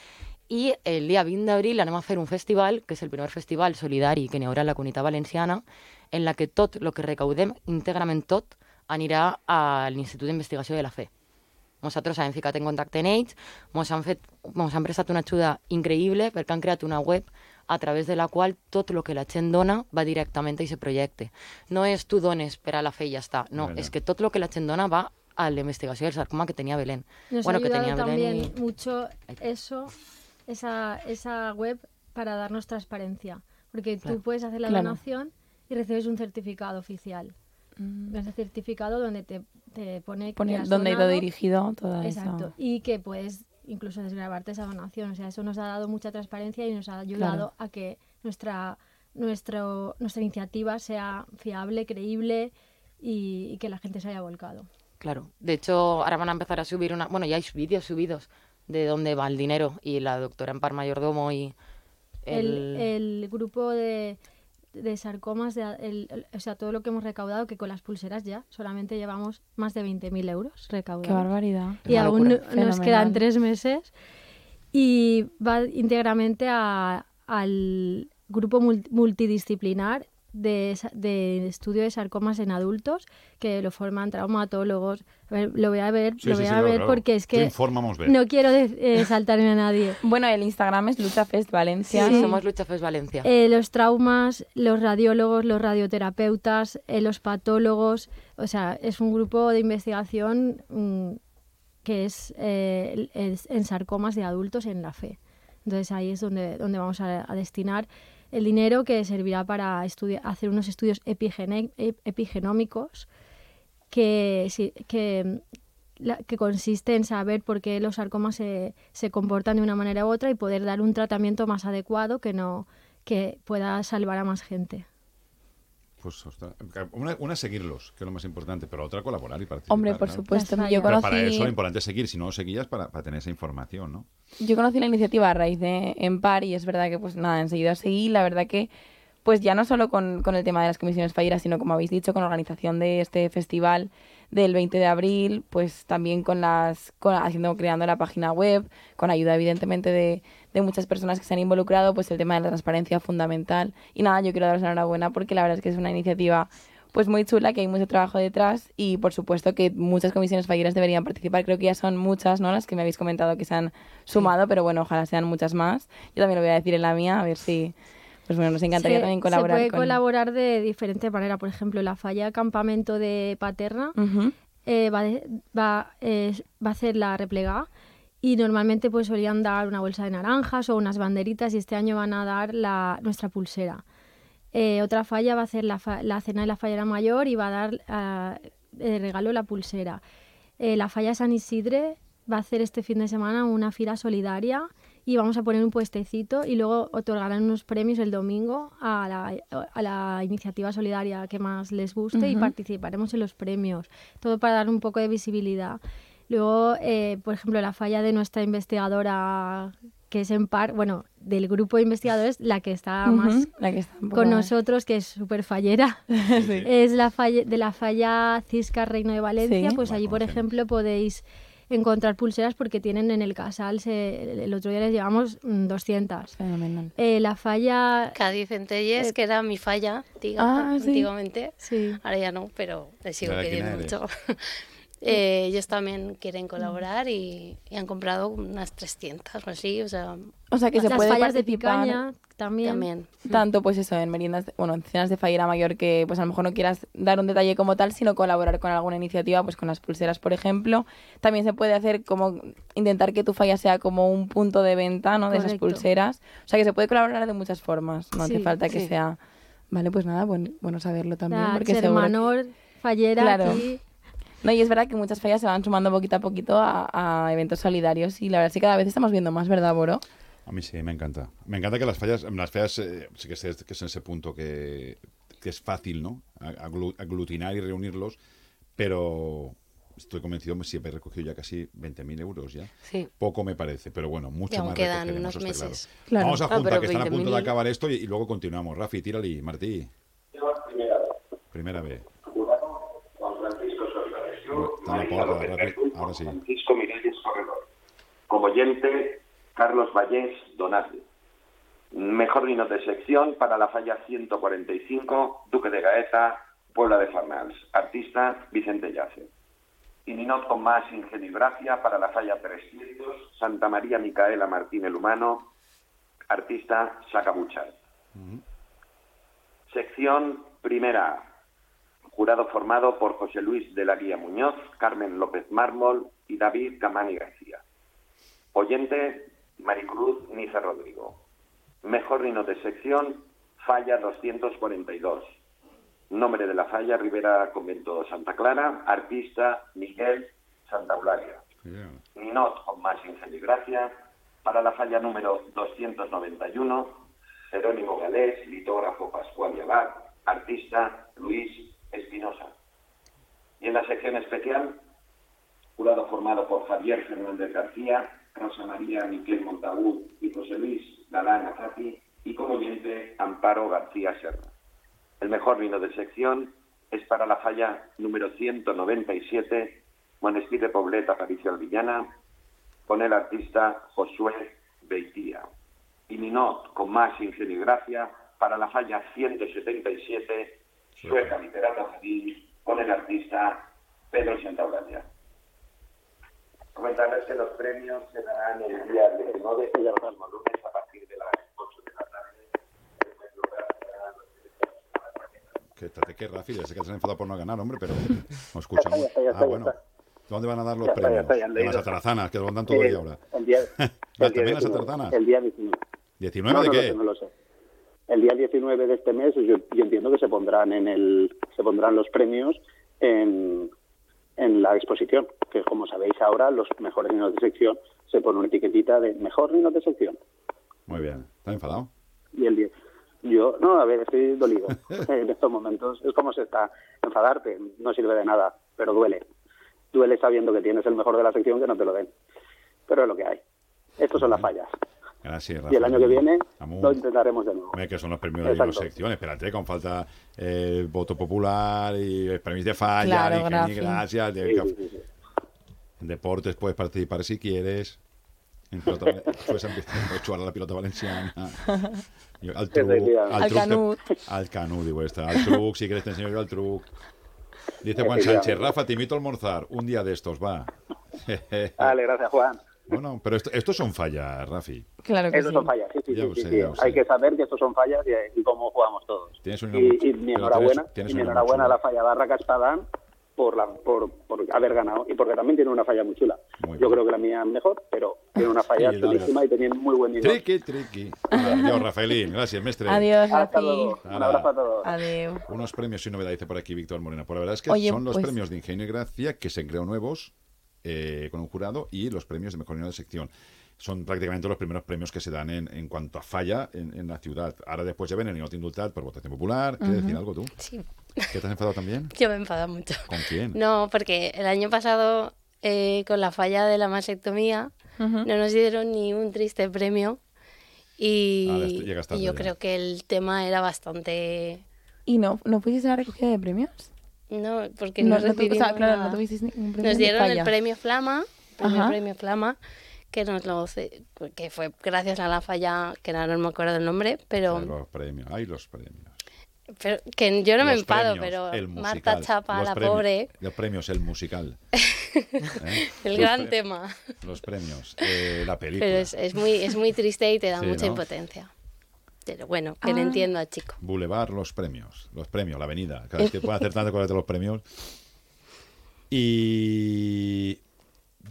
Speaker 11: I el dia 20 d'abril anem a fer un festival, que és el primer festival solidari que n'hi haurà a la comunitat valenciana, en la que tot el que recaudem, íntegrament tot, anirà a l'Institut d'Investigació de la Fe. Nosaltres hem ficat en contacte amb ells, ens han, fet, mos han prestat una ajuda increïble perquè han creat una web a través de la qual tot el que la gent dona va directament a aquest projecte. No és tu dones per a la fe i ja està, no,
Speaker 12: Vale.
Speaker 11: és que tot el que la gent dona va a la investigació del sarcoma que tenia Belén.
Speaker 12: Nos
Speaker 11: bueno,
Speaker 12: ha
Speaker 11: que tenia
Speaker 12: también
Speaker 11: Belén i...
Speaker 12: mucho eso, esa, esa web para darnos transparencia. Porque
Speaker 11: Claro.
Speaker 12: tú puedes hacer la
Speaker 8: Claro.
Speaker 12: donación y recibes un certificado oficial.
Speaker 8: Mm.
Speaker 12: Ese certificado donde te, te pone, que
Speaker 8: Pone
Speaker 12: has
Speaker 8: dónde ha ido dirigido toda
Speaker 12: Exacto.
Speaker 8: esa-
Speaker 12: Y que puedes incluso desgrabarte esa donación. O sea, eso nos ha dado mucha transparencia y nos ha ayudado a que nuestra, nuestro, nuestra iniciativa sea fiable, creíble y, y que la gente se haya volcado.
Speaker 11: Claro. De hecho, ahora van a empezar a subir una... Bueno, ya hay vídeos subidos de dónde va el dinero y la doctora Ampar Mayordomo y
Speaker 12: El,
Speaker 11: el...
Speaker 12: el grupo de de sarcomas, de, el- el- o sea, todo lo que hemos recaudado, que con las pulseras ya solamente llevamos más de 20.000 euros recaudados.
Speaker 8: Qué barbaridad.
Speaker 12: Y
Speaker 8: Una
Speaker 12: aún
Speaker 8: locura.
Speaker 12: nos
Speaker 8: Fenomenal.
Speaker 12: quedan tres meses y va íntegramente a- al grupo mul- multidisciplinar de, sa- de estudio de sarcomas en adultos que lo forman traumatólogos. A ver, lo voy a ver,
Speaker 1: Sí,
Speaker 12: lo
Speaker 1: sí,
Speaker 12: voy
Speaker 1: sí,
Speaker 12: a
Speaker 1: claro,
Speaker 12: ver
Speaker 1: claro.
Speaker 12: porque es que no quiero de- eh, saltarme a nadie.
Speaker 8: Bueno, el Instagram es LuchaFest Valencia.
Speaker 12: Sí.
Speaker 11: Somos Luchafes Valencia.
Speaker 12: Eh, los traumas, los radiólogos, los radioterapeutas, eh, los patólogos, o sea, es un grupo de investigación mm, que es, eh, es en sarcomas de adultos en la fe. Entonces ahí es donde, donde vamos a, a destinar el dinero que servirá para estudia- hacer unos estudios epigenómicos que, sí- que, la- que consiste en saber por qué los sarcomas se, se comportan de una manera u otra y poder dar un tratamiento más adecuado que no que pueda salvar a más gente.
Speaker 1: Pues, una, una seguirlos, que es lo más importante, pero otra colaborar y participar.
Speaker 8: Hombre, por supuesto.
Speaker 12: Las
Speaker 8: Yo
Speaker 1: Pero
Speaker 8: conocí,
Speaker 1: para eso lo importante es seguir, si no seguías para, para tener esa información, ¿no?
Speaker 8: Yo conocí la iniciativa a raíz de Empar y es verdad que, pues nada, enseguida seguí. La verdad que, pues ya no solo con, con el tema de las comisiones falleras, sino como habéis dicho, con la organización de este festival del 20 de abril, pues también con las, con, haciendo, creando la página web, con ayuda evidentemente de, de muchas personas que se han involucrado, pues el tema de la transparencia fundamental. Y nada, yo quiero daros enhorabuena porque la verdad es que es una iniciativa pues muy chula, que hay mucho trabajo detrás y por supuesto que muchas comisiones falleras deberían participar. Creo que ya son muchas, ¿no? Las que me habéis comentado que se han sumado, pero bueno, ojalá sean muchas más. Yo también lo voy a decir en la mía, a ver si, pues bueno, nos encantaría
Speaker 12: Se-
Speaker 8: también colaborar
Speaker 12: Se puede
Speaker 8: con...
Speaker 12: colaborar de diferente manera. Por ejemplo, la falla campamento de Paterna
Speaker 8: Ujú.
Speaker 12: eh, va, de- va, eh, va a hacer la replegada y normalmente pues solían dar una bolsa de naranjas o unas banderitas y este año van a dar la, nuestra pulsera. Eh, otra falla va a hacer la, fa- la cena de la fallera mayor y va a dar ah, de regalo la pulsera. Eh, la falla San Isidre va a hacer este fin de semana una fila solidaria y vamos a poner un puestecito y luego otorgarán unos premios el domingo a la, a la iniciativa solidaria que más les guste y participaremos en los premios. Todo para dar un poco de visibilidad. Luego, eh, por ejemplo, la falla de nuestra investigadora que es en par, bueno, del grupo de investigadores, la que está
Speaker 8: Ujú,
Speaker 12: más
Speaker 8: la que está
Speaker 12: con
Speaker 8: más-
Speaker 12: nosotros, que es súper fallera, es la falla, de la falla Cisca Reino de Valencia,
Speaker 8: Sí.
Speaker 12: pues allí, por ejemplo, podéis encontrar pulseras porque tienen en el casal, se- el otro día les llevamos mm, 200.
Speaker 8: Fenomenal.
Speaker 12: Eh, la falla...
Speaker 13: Cádiz Centelles, que era mi falla, diga,
Speaker 12: Ah, sí.
Speaker 13: antiguamente.
Speaker 12: Sí.
Speaker 13: Ahora ya no, pero le sigo
Speaker 1: ¿De quién
Speaker 13: queriendo mucho. Eh, ellos también quieren colaborar y, y han comprado unas 300 o así, o sea...
Speaker 8: O sea que se
Speaker 12: Las
Speaker 8: puede
Speaker 12: fallas de
Speaker 8: participar
Speaker 12: picaña también.
Speaker 13: También.
Speaker 8: tanto pues eso en meriendas, bueno, en cenas de fallera mayor que pues a lo mejor no quieras dar un detalle como tal, sino colaborar con alguna iniciativa, pues con las pulseras, por ejemplo. También se puede hacer como intentar que tu falla sea como un punto de venta, ¿no? De esas pulseras. O sea que se puede colaborar de muchas formas, no hace
Speaker 12: Sí,
Speaker 8: falta que
Speaker 12: sí.
Speaker 8: sea Vale, pues nada, bueno, bueno saberlo también
Speaker 12: La
Speaker 8: porque seguro
Speaker 12: fallera
Speaker 8: Claro.
Speaker 12: aquí.
Speaker 8: No, y es verdad que muchas fallas se van sumando poquito a poquito a, a eventos solidarios y la verdad es que cada vez estamos viendo más, ¿verdad, Boro?
Speaker 1: A mí sí, me encanta. Me encanta que las fallas, las fallas eh, sí que es, que es en ese punto que, que es fácil, ¿no? Aglu- Aglutinar y reunirlos, pero estoy convencido, si he recogido ya casi 20.000 euros ya.
Speaker 13: Sí.
Speaker 1: Poco me parece, pero bueno, mucho
Speaker 13: Y aún
Speaker 1: más
Speaker 13: quedan unos meses.
Speaker 1: claro.
Speaker 13: Claro.
Speaker 1: Vamos a
Speaker 13: Ah,
Speaker 1: juntar, que están a punto de
Speaker 13: 20.000.
Speaker 1: acabar esto y, y luego continuamos. Rafi, tírale, Martí. Primera vez.
Speaker 10: Juan Francisco
Speaker 1: Ahora sí.
Speaker 10: Francisco Miralles Corredor. Como oyente, Carlos Vallés Donati. Mejor vino de sección para la falla 145, Duque de Gaeta, Puebla de Farnals. Artista, Vicente Yace. Y Ninot con más ingenio y gracia para la falla 300, Santa María Micaela Martínez Humano, artista, Sacabuchal. Sección primera. Jurado formado por José Luis de la Guía Muñoz, Carmen López Mármol y David Camani García. Oyente, Maricruz Niza Rodrigo. Mejor vino de sección, Falla 242. Nombre de la falla, Rivera Convento Santa Clara. Artista, Miguel Santa Eulalia. Ninot con más gracia. Para la falla número 291, Jerónimo Galés, litógrafo Pascual Abad, artista Luis Espinosa. Y en la sección especial, jurado formado por Javier Fernández García, Rosa María Miquel Montagut y José Luis Galán Azati, y como oyente Amparo García Serra. El mejor vino de sección es para la falla número 197, Monestir de Poblet, Aparicio Alvillana, con el artista Josué Beitía. Y Minot, con más ingenio y gracia, para la falla 177, Sueca Literata Jardín, con el artista Pedro Santaurania. Comentarles que los premios se darán el día 19 y el próximo lunes a partir de las 8 de la tarde.
Speaker 1: Que estate que Rafi, sé que te has enfadado por no ganar, hombre, pero no escuchamos.
Speaker 9: Ya está, ya está,
Speaker 1: Ah, bueno. ¿Dónde van a dar los
Speaker 9: Ya
Speaker 1: premios?
Speaker 9: está,
Speaker 1: En las atarazanas, que lo dan todo el día ahora.
Speaker 9: El día,
Speaker 1: ¿Vas
Speaker 9: el día
Speaker 1: también las
Speaker 9: 19,
Speaker 1: atarazanas?
Speaker 9: El día 19.
Speaker 1: ¿19
Speaker 9: no,
Speaker 1: de
Speaker 9: no
Speaker 1: qué?
Speaker 9: Lo sé, no lo sé. El día 19 de este mes yo, yo entiendo que se pondrán en el se pondrán los premios en, en la exposición, que como sabéis ahora los mejores vinos de sección se pone una etiquetita de mejor vino de sección.
Speaker 1: Muy bien. ¿Estás enfadado?
Speaker 9: y el yo no a ver estoy dolido. En estos momentos es como se está enfadarte no sirve de nada pero duele. Duele sabiendo que tienes el mejor de la sección que no te lo den. Pero es lo que hay. Estas son las fallas
Speaker 1: Gracias,
Speaker 9: y el año que viene lo intentaremos de nuevo
Speaker 1: que son los premios de la
Speaker 9: Exacto.
Speaker 1: sección. Espérate, con falta eh, el voto popular y el premios de falla,
Speaker 9: Claro,
Speaker 1: y gracias. de-
Speaker 9: Sí, sí, sí.
Speaker 1: En deportes puedes participar si quieres. En pelota, puedes empezar a la pelota valenciana. Y al truc, al,
Speaker 9: Al
Speaker 1: truc te-
Speaker 9: canut.
Speaker 1: al canut, digo esta. Al truc, si quieres te enseño yo al truc. Dice Juan. Sánchez, Rafa, te invito a almorzar un día de estos, va.
Speaker 9: Vale, gracias Juan.
Speaker 1: Bueno, pero esto, estos son fallas, Rafi.
Speaker 8: Claro
Speaker 9: Estos son fallas, sí, sí, sí, sí,
Speaker 1: sé,
Speaker 9: sí. Hay que saber que estos son fallas y, y cómo jugamos todos.
Speaker 1: Tienes un
Speaker 9: Y, y mi enhorabuena,
Speaker 1: tienes- tienes
Speaker 9: y mi enhorabuena a la falla Barraca Espadán por, la, por, por haber ganado y porque también tiene una falla muy chula.
Speaker 1: Muy
Speaker 9: Yo creo que la mía es mejor, pero tiene una falla
Speaker 1: Sí,
Speaker 9: chulísima y tiene muy buen nivel.
Speaker 1: Triqui, triqui. Adiós, Rafaelín. Gracias, mestre.
Speaker 8: Adiós,
Speaker 9: Hasta
Speaker 8: Rafi.
Speaker 9: luego. Un abrazo a todos.
Speaker 8: Adiós.
Speaker 1: Unos premios y novedad, dice por aquí Víctor Morena. Pues la verdad es que
Speaker 8: Oye,
Speaker 1: son los
Speaker 8: pues-
Speaker 1: premios de Ingenio y Gracia que se creó nuevos eh, con un jurado y los premios de mejor vino de sección. Son prácticamente los primeros premios que se dan en, en cuanto a falla en, en la ciudad. Ahora después ya ven el Ninot Indultat por votación popular. ¿Quieres decir algo tú?
Speaker 13: Sí.
Speaker 1: ¿Que te has enfadado también?
Speaker 13: Yo me he enfadado mucho.
Speaker 1: ¿Con quién?
Speaker 13: No, porque el año pasado, eh, con la falla de la mastectomía,
Speaker 8: Ujú.
Speaker 13: no nos dieron ni un triste premio. Y,
Speaker 1: Ah,
Speaker 13: y yo
Speaker 1: ya.
Speaker 13: creo que el tema era bastante...
Speaker 8: ¿Y no, no fuiste a la recogida de premios?
Speaker 13: No, porque
Speaker 8: No,
Speaker 13: no,
Speaker 8: o sea,
Speaker 13: recibimos
Speaker 8: claro,
Speaker 13: nada.
Speaker 8: no tuvisteis ningún premio
Speaker 13: Nos dieron el premio Flama,
Speaker 8: Ajá.
Speaker 13: premio Flama, que nos lo que fue gracias a la falla, que ahora no me acuerdo el nombre, pero,
Speaker 1: Ay, los premios. Ay, los premios.
Speaker 13: pero que yo no me enfado,
Speaker 1: premios,
Speaker 13: pero
Speaker 1: el
Speaker 13: Marta Chapa,
Speaker 1: los
Speaker 13: la
Speaker 1: premios,
Speaker 13: pobre,
Speaker 1: Los premios, el musical. ¿Eh?
Speaker 13: el
Speaker 1: Los
Speaker 13: gran tema.
Speaker 1: Los premios, eh, la película.
Speaker 13: Pero es, es muy, es muy triste y te da
Speaker 1: Sí,
Speaker 13: mucha
Speaker 1: ¿no?
Speaker 13: impotencia. Pero bueno, que le
Speaker 8: Ah.
Speaker 13: entiendo al chico.
Speaker 1: Boulevard, los premios. Los premios, la avenida. Cada vez que pueden hacer tanto con los premios. Y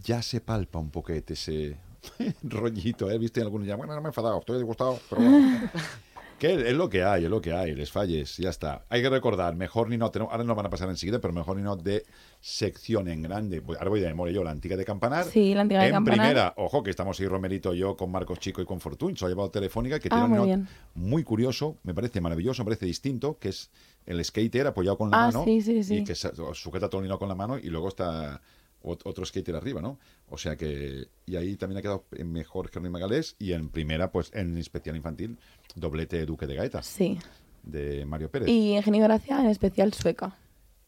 Speaker 1: ya se palpa un poquete ese rollito, ¿eh? ¿Viste? Algunos ya, bueno, no me he enfadado, estoy disgustado, pero bueno. que es lo que hay, es lo que hay, les falles, ya está. Hay que recordar, mejor ni no, ahora nos van a pasar enseguida, pero mejor ni no de sección en grande. Voy- Ahora voy de memoria yo, la antigua de Campanar.
Speaker 8: Sí, la antigua de
Speaker 1: en
Speaker 8: Campanar.
Speaker 1: primera, ojo, que estamos ahí Romerito, yo, con Marcos Chico y con Fortun, se ha llevado Telefónica, que
Speaker 8: Ah,
Speaker 1: tiene un
Speaker 8: muy bien.
Speaker 1: muy curioso, me parece maravilloso, me parece distinto, que es el skater apoyado con la
Speaker 8: Ah,
Speaker 1: mano
Speaker 8: sí, sí, sí.
Speaker 1: y que sujeta todo el con la mano y luego está otro skater arriba, ¿no? O sea que y ahí también ha quedado mejor que Jerónimo Galés y en primera pues en especial infantil doblete Duque de Gaeta
Speaker 8: Sí.
Speaker 1: de Mario Pérez.
Speaker 8: Y Ingenio Gracia, en especial sueca.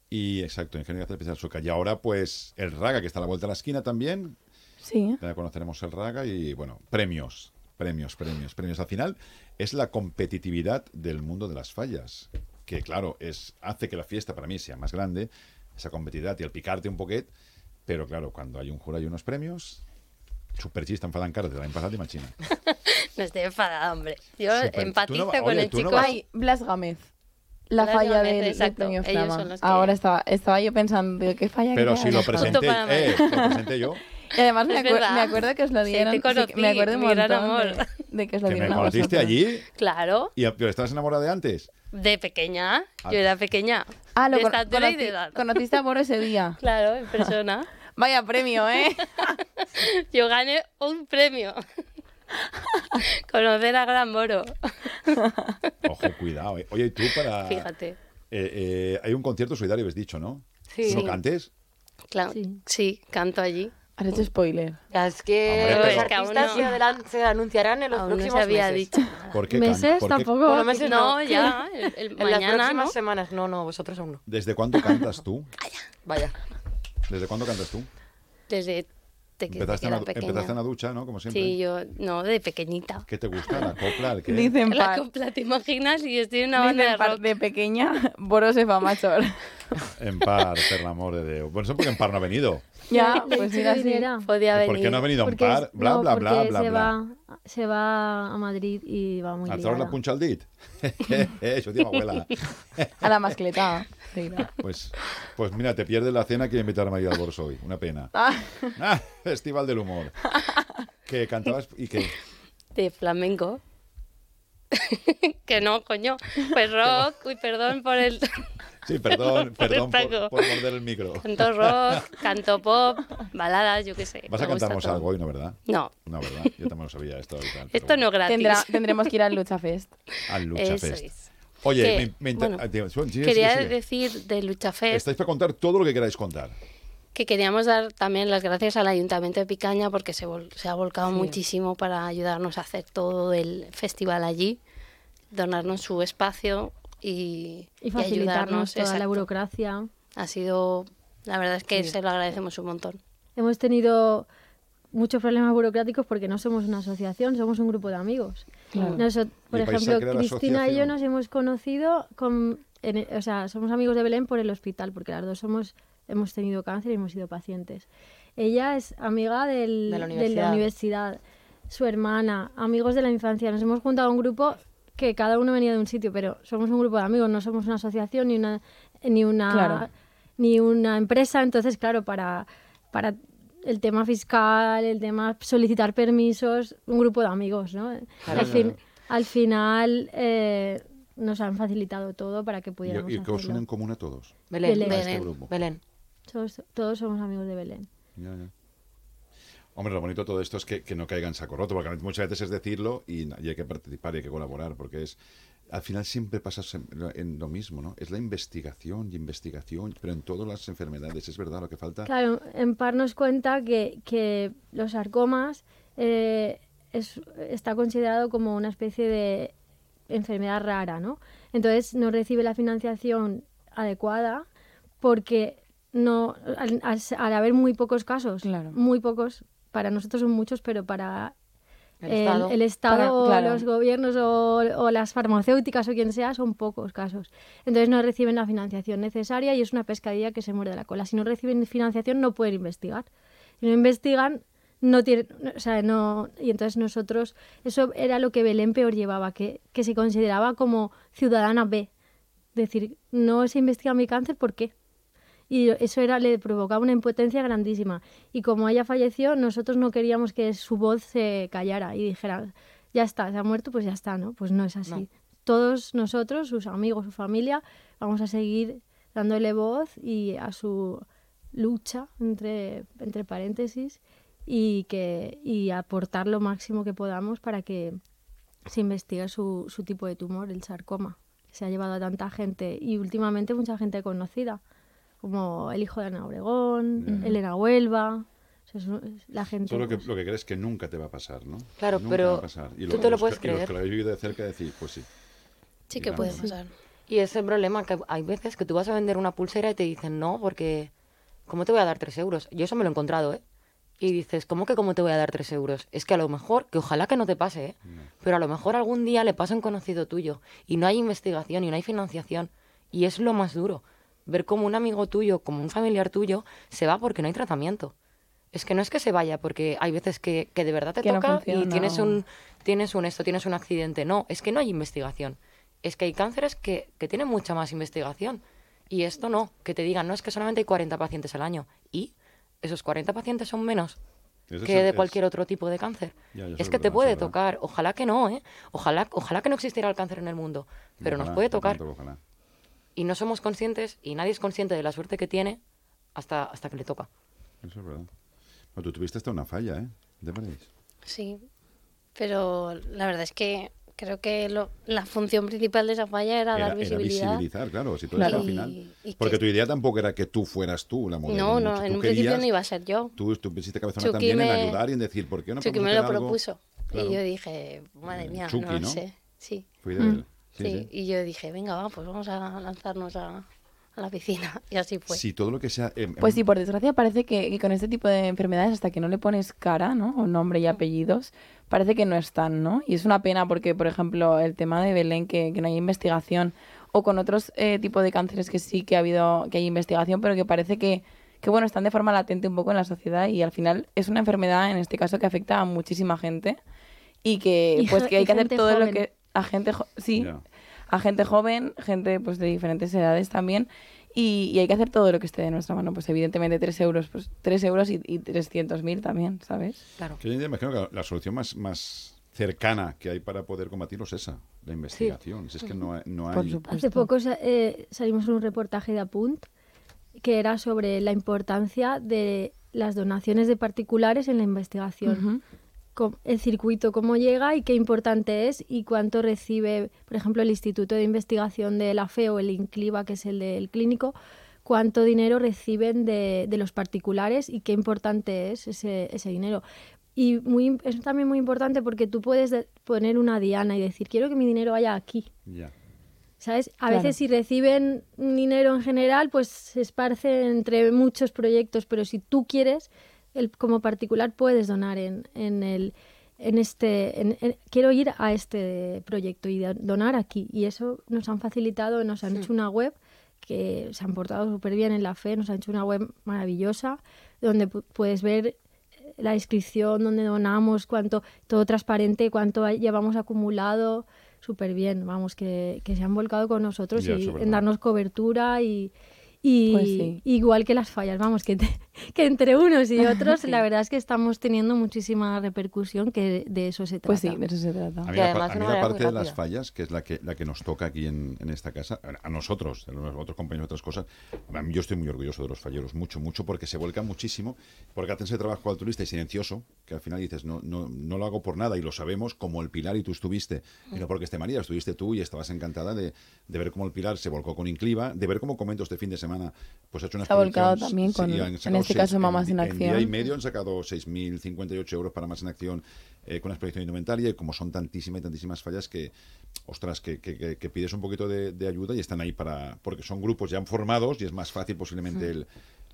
Speaker 1: Y exacto, Ingenio Gracia Especial Sueca. Y ahora pues el Raga que está a la vuelta de la esquina también,
Speaker 8: Sí.
Speaker 1: ya conoceremos el Raga y bueno, premios, premios, premios, premios. Al final es la competitividad del mundo de las fallas, que claro, es hace que la fiesta para mí sea más grande, esa competitividad y el picarte un poquet, pero claro, cuando hay un jurado y unos premios, superchista enfadan caras de la pasada y machina.
Speaker 13: No estoy enfadada, hombre. Yo
Speaker 1: Sí,
Speaker 13: empatizo
Speaker 1: no va-
Speaker 13: con
Speaker 1: oye,
Speaker 13: el
Speaker 1: no
Speaker 13: chico.
Speaker 1: vas-
Speaker 8: Ay, Blas Gámez. La
Speaker 13: Blas
Speaker 8: falla
Speaker 13: Gámez,
Speaker 8: del, del
Speaker 13: exacto,
Speaker 8: premio
Speaker 13: ellos
Speaker 8: Flama.
Speaker 13: que-
Speaker 8: Ahora estaba, estaba yo pensando, digo, ¿qué falla
Speaker 1: Pero
Speaker 8: que
Speaker 1: si lo presenté,
Speaker 13: para
Speaker 1: eh,
Speaker 13: mí.
Speaker 1: lo presenté yo,
Speaker 8: Y además me, acuer- me acuerdo que os lo
Speaker 13: Sí,
Speaker 8: dieron.
Speaker 13: te
Speaker 8: sí
Speaker 13: conocí,
Speaker 8: me acuerdo un
Speaker 13: mi gran
Speaker 8: montón
Speaker 13: amor.
Speaker 8: de, de que os lo
Speaker 1: que me
Speaker 8: dieron a
Speaker 1: conociste allí
Speaker 13: Claro,
Speaker 1: y pero estabas enamorada de antes.
Speaker 13: de pequeña.
Speaker 1: Ah.
Speaker 13: Yo era pequeña.
Speaker 8: Ah, lo
Speaker 13: de
Speaker 8: con-
Speaker 13: estatura y
Speaker 8: conocí-
Speaker 13: de edad.
Speaker 8: conociste a Boro ese día.
Speaker 13: Claro, en persona.
Speaker 8: Vaya premio, ¿eh?
Speaker 13: Yo gané un premio. Conocer a Gran Moro.
Speaker 1: Ojo, cuidado. eh. Oye, tú para
Speaker 13: Fíjate.
Speaker 1: eh, eh, hay un concierto solidario, habéis dicho, ¿no?
Speaker 13: Sí.
Speaker 1: ¿No
Speaker 13: Sí.
Speaker 1: cantes?
Speaker 13: Claro, sí. canto allí.
Speaker 8: Has hecho spoiler.
Speaker 11: Es que
Speaker 1: Hombre,
Speaker 11: los
Speaker 13: Es que aún
Speaker 11: artistas
Speaker 13: no-
Speaker 11: se, adelan- se anunciarán en los
Speaker 13: Aún no se
Speaker 11: próximos
Speaker 13: había
Speaker 11: meses.
Speaker 13: dicho.
Speaker 1: ¿Por qué
Speaker 12: Meses
Speaker 1: por qué-
Speaker 12: tampoco.
Speaker 11: Bueno, meses
Speaker 13: No,
Speaker 11: no.
Speaker 13: ya, el, el
Speaker 11: En las
Speaker 13: mañana,
Speaker 11: próximas
Speaker 13: ¿no?
Speaker 11: semanas, no, no, vosotros aún no.
Speaker 1: ¿Desde cuándo cantas tú?
Speaker 11: Vaya.
Speaker 1: ¿Desde cuándo cantas tú?
Speaker 13: Desde de que,
Speaker 1: Empezaste, en
Speaker 13: era
Speaker 1: la,
Speaker 13: pequeña.
Speaker 1: empezaste en la ducha, ¿no? Como siempre.
Speaker 13: Sí, yo, no, de pequeñita.
Speaker 1: ¿Qué te gusta? ¿La copla? ¿El qué?
Speaker 8: Dicen
Speaker 13: La
Speaker 8: par,
Speaker 13: copla, ¿te imaginas? Y estoy en una banda de
Speaker 8: dicen par
Speaker 13: rock.
Speaker 8: de pequeña, Boro se fa mayor.
Speaker 1: En par, per l'amor de Déu. Bueno, eso porque en par no ha venido.
Speaker 8: Ya, pues mira, sí.
Speaker 13: Podía
Speaker 1: ¿Por
Speaker 13: venir.
Speaker 1: qué no ha venido en
Speaker 12: Porque
Speaker 1: par? Bla,
Speaker 12: no,
Speaker 1: bla, bla, bla,
Speaker 12: se
Speaker 1: bla.
Speaker 12: Va, se va a Madrid y va muy
Speaker 1: ¿A treure la
Speaker 12: liada.
Speaker 1: punxa al dit? eh, això ho diu abuela.
Speaker 8: A la mascleta. Sí, no.
Speaker 1: Pues, pues mira, te pierdes la cena que invitar a María del Borso hoy. Una pena.
Speaker 8: Ah,
Speaker 1: Ah, Festival del Humor. Que cantabas y que...
Speaker 13: De flamenco. que no, coño. Pues rock. Uy, perdón por el...
Speaker 1: Sí, perdón, perdón por, por morder el micro.
Speaker 13: Canto rock, canto pop, baladas, yo qué sé.
Speaker 1: Vas a cantarnos algo hoy, ¿no, verdad?
Speaker 13: No,
Speaker 1: No, ¿verdad? Yo también lo sabía esto. tal,
Speaker 13: esto no es gratis.
Speaker 8: tendrá, tendremos que ir al Lucha Fest.
Speaker 1: Al Lucha
Speaker 13: Eso
Speaker 1: Fest.
Speaker 13: es.
Speaker 1: Oye,
Speaker 13: Que,
Speaker 1: me, me
Speaker 13: bueno,
Speaker 1: ah, tío, sigue, sigue,
Speaker 13: Quería
Speaker 1: sigue.
Speaker 13: decir de Lucha Fest
Speaker 1: Estáis para contar todo lo que queráis contar.
Speaker 13: que queríamos dar también las gracias al Ayuntamiento de Picaña porque se, vol- se ha volcado muchísimo para ayudarnos a hacer todo el festival allí, donarnos su espacio y,
Speaker 12: Y
Speaker 13: y
Speaker 12: facilitarnos toda la burocracia.
Speaker 13: Ha sido, la verdad es que
Speaker 12: Sí.
Speaker 13: se lo agradecemos un montón.
Speaker 12: Hemos tenido muchos problemas burocráticos porque no somos una asociación, somos un grupo de amigos.
Speaker 13: Claro.
Speaker 12: Por
Speaker 1: a
Speaker 12: ejemplo, Cristina y yo nos hemos conocido con, en e- o sea, somos amigos de Belén por el hospital, porque las dos somos, hemos tenido cáncer y hemos sido pacientes. Ella es amiga del-
Speaker 11: De la
Speaker 12: de
Speaker 11: universidad.
Speaker 12: universidad, su hermana, amigos de la infancia. Nos hemos juntado un grupo que cada uno venía de un sitio, pero somos un grupo de amigos, no somos una asociación ni una ni una
Speaker 8: Claro.
Speaker 12: ni una empresa, entonces claro, para para el tema fiscal, el tema solicitar permisos, un grupo de amigos, ¿no?
Speaker 1: Claro,
Speaker 12: al, fin-
Speaker 1: claro.
Speaker 12: al final eh, nos han facilitado todo para que pudiéramos
Speaker 1: ¿Y, y qué os
Speaker 12: hacerlo.
Speaker 1: une en común a todos?
Speaker 11: Belén.
Speaker 12: Belén.
Speaker 1: A este grupo.
Speaker 11: Belén.
Speaker 12: Todos, todos somos amigos de Belén.
Speaker 1: Ya, ya. Hombre, lo bonito de todo esto es que, que no caiga en saco roto, porque muchas veces es decirlo y, y hay que participar y hay que colaborar, porque es al final siempre pasa en lo mismo, ¿no? Es la investigación y investigación, pero en todas las enfermedades, es verdad lo que falta.
Speaker 12: Claro, en par nos cuenta que, que los sarcomas eh, es- está considerado como una especie de enfermedad rara, ¿no? Entonces no recibe la financiación adecuada porque no al, al- al haber muy pocos casos, muy pocos, para nosotros son muchos, pero para
Speaker 11: El
Speaker 12: el,
Speaker 11: Estado.
Speaker 12: el Estado
Speaker 8: Para- claro.
Speaker 12: los gobiernos o, o las farmacéuticas o quien sea son pocos casos. Entonces no reciben la financiación necesaria y es una pescadilla que se muerde la cola. Si no reciben financiación no pueden investigar. Si no investigan, no tienen, o sea, no, y entonces nosotros, eso era lo que Belén peor llevaba, que, que se consideraba como ciudadana B. Decir, no se investiga mi cáncer, ¿por qué? Y eso era, le provocaba una impotencia grandísima. Y como ella falleció, nosotros no queríamos que su voz se callara y dijera, ya está, se ha muerto, pues ya está, ¿no? Pues no es así.
Speaker 11: No.
Speaker 12: Todos nosotros, sus amigos, su familia, vamos a seguir dándole voz y a su lucha, entre, entre paréntesis, y, que, y aportar lo máximo que podamos para que se investigue su, su tipo de tumor, el sarcoma, que se ha llevado a tanta gente y últimamente mucha gente conocida, como el hijo de Ana Obregón. Elena Huelva, o sea, es- es la gente...
Speaker 1: Solo que lo que crees que nunca te va a pasar, ¿no?
Speaker 11: Claro,
Speaker 1: Nunca
Speaker 11: pero
Speaker 1: va a pasar. Y
Speaker 11: tú te lo puedes
Speaker 1: que- y los
Speaker 11: creer.
Speaker 1: que lo habéis vivido de cerca decir, pues sí.
Speaker 13: Sí
Speaker 1: Y
Speaker 13: que puede pasar.
Speaker 11: Y es el problema que hay veces que tú vas a vender una pulsera y te dicen no, porque ¿cómo te voy a dar tres euros? Yo eso me lo he encontrado, ¿eh? Y dices, ¿cómo que cómo te voy a dar tres euros? Es que a lo mejor, que ojalá que no te pase, ¿eh? Pero a lo mejor algún día le pasa a un conocido tuyo y no hay investigación y no hay financiación. Y es lo más duro. Ver cómo un amigo tuyo, como un familiar tuyo, se va porque no hay tratamiento. Es que no es que se vaya porque hay veces que, que de verdad te
Speaker 8: Que no
Speaker 11: toca y tienes un, tienes un esto, tienes un accidente. No, es que no hay investigación. Es que hay cánceres que, que tienen mucha más investigación. Y esto no, que te digan, no, es que solamente hay 40 pacientes al año. ¿Y esos 40 pacientes son menos que de
Speaker 1: es-
Speaker 11: cualquier otro tipo de cáncer?
Speaker 1: Ya,
Speaker 11: es que te puede
Speaker 1: verdad.
Speaker 11: tocar. Ojalá que no, ¿eh? Ojalá, ojalá que no existiera el cáncer en el mundo. Pero nos puede tocar. Y no somos conscientes y nadie es consciente de la suerte que tiene hasta, hasta que le toca.
Speaker 1: Eso es verdad. Pero tú tuviste hasta una falla, ¿eh? ¿De veréis?
Speaker 13: Sí, pero la verdad es que creo que lo- la función principal de esa falla era,
Speaker 1: Era,
Speaker 13: dar
Speaker 1: era
Speaker 13: visibilidad.
Speaker 1: visibilizar, claro, si todo
Speaker 13: Claro.
Speaker 1: al
Speaker 13: Y-
Speaker 1: final.
Speaker 13: y
Speaker 1: Porque
Speaker 13: que-
Speaker 1: tu idea tampoco era que tú fueras tú la modelo.
Speaker 13: No, no, en
Speaker 1: Tú
Speaker 13: un principio
Speaker 1: querías-
Speaker 13: no iba a ser yo.
Speaker 1: Tú estuviste cabezona
Speaker 13: Chucky
Speaker 1: también en
Speaker 13: me-
Speaker 1: ayudar y en decir, ¿por qué no
Speaker 13: Chucky me lo
Speaker 1: algo?
Speaker 13: propuso.
Speaker 1: Claro.
Speaker 13: Y yo dije, madre mía,
Speaker 1: Chucky,
Speaker 13: no,
Speaker 1: ¿no?
Speaker 13: sé. Sí.
Speaker 1: Idea de él.
Speaker 13: Sí,
Speaker 1: Sí, sí.
Speaker 13: y yo dije, venga, va, pues vamos a lanzarnos a, a la piscina. Y así fue.
Speaker 1: Si todo lo que sea... em,
Speaker 8: Pues
Speaker 1: em,
Speaker 8: sí, por desgracia parece que, que con este tipo de enfermedades, hasta que no le pones cara, ¿no? O nombre y apellidos, parece que no están, ¿no? Y es una pena porque, por ejemplo, el tema de Belén, que, que no hay investigación, o con otros eh, tipos de cánceres que sí que ha habido, que hay investigación, pero que parece que, que, bueno, están de forma latente un poco en la sociedad y al final es una enfermedad, en este caso, que afecta a muchísima gente y que,
Speaker 12: Y
Speaker 8: pues, que hay que hacer todo lo
Speaker 12: joven.
Speaker 8: que... A gente, sí,
Speaker 1: Ya.
Speaker 8: a gente joven, gente pues de diferentes edades también. Y, y hay que hacer todo lo que esté de nuestra mano. Pues evidentemente 3 euros, pues 3 euros y, y 300.000 también, ¿sabes?
Speaker 11: Claro.
Speaker 1: que yo me imagino que la, solución más, más cercana que hay para poder combatirlo es esa, la investigación. Si es que no hay... No hay
Speaker 12: Hace poco sa- eh, salimos en un reportaje de Apunt que era sobre la importancia de las donaciones de particulares en la investigación. Com- El circuito, cómo llega y qué importante es y cuánto recibe, por ejemplo, el Instituto de Investigación de la FE o el INCLIVA, que es el del clínico, cuánto dinero reciben de, de los particulares y qué importante es ese, ese dinero. Y muy, es también muy importante porque tú puedes de- poner una diana y decir, quiero que mi dinero vaya aquí.
Speaker 1: Ya.
Speaker 12: ¿Sabes? A
Speaker 8: Claro.
Speaker 12: veces si reciben dinero en general, pues se esparce entre muchos proyectos, pero si tú quieres, el, como particular puedes donar en, en el en este en- en- quiero ir a este proyecto y do- donar aquí. Y eso nos han facilitado nos han hecho una web que se han portado súper bien en la fe nos han hecho una web maravillosa donde pu- puedes ver la inscripción, donde donamos, cuánto, todo transparente, cuánto llevamos acumulado, súper bien, vamos, que, que se han volcado con nosotros
Speaker 8: Ya,
Speaker 12: y en darnos cobertura y, y
Speaker 8: Pues sí.
Speaker 12: igual que las fallas, vamos, que, te- que entre unos y otros
Speaker 8: Sí.
Speaker 12: la verdad es que estamos teniendo muchísima repercusión, que de eso se trata.
Speaker 8: Pues sí, de eso se trata.
Speaker 1: A mí, la, a mí la parte de las fallas, que es la que, la que nos toca aquí en, en esta casa, a nosotros, a los otros compañeros, otras cosas, a mí yo estoy muy orgulloso de los falleros, mucho, mucho, porque se vuelcan muchísimo, porque hacen ese trabajo altruista y silencioso, que al final dices, no, no, no lo hago por nada, y lo sabemos, como el Pilar y tú estuviste, y no porque esté María, estuviste tú y estabas encantada de, de ver cómo el Pilar se volcó con Incliva, de ver cómo Comento este fin de semana, pues ha hecho una
Speaker 8: Se ha volcado también con, en este
Speaker 1: seis-
Speaker 8: caso, Mamás en,
Speaker 1: en día y
Speaker 8: Acción.
Speaker 1: medio han sacado 6.058 euros para más en acción eh, con la exposición indumentaria y como son tantísimas y tantísimas fallas que, ostras, que, que- que- que pides un poquito de, de ayuda y están ahí para, porque son grupos ya formados y es más fácil posiblemente el,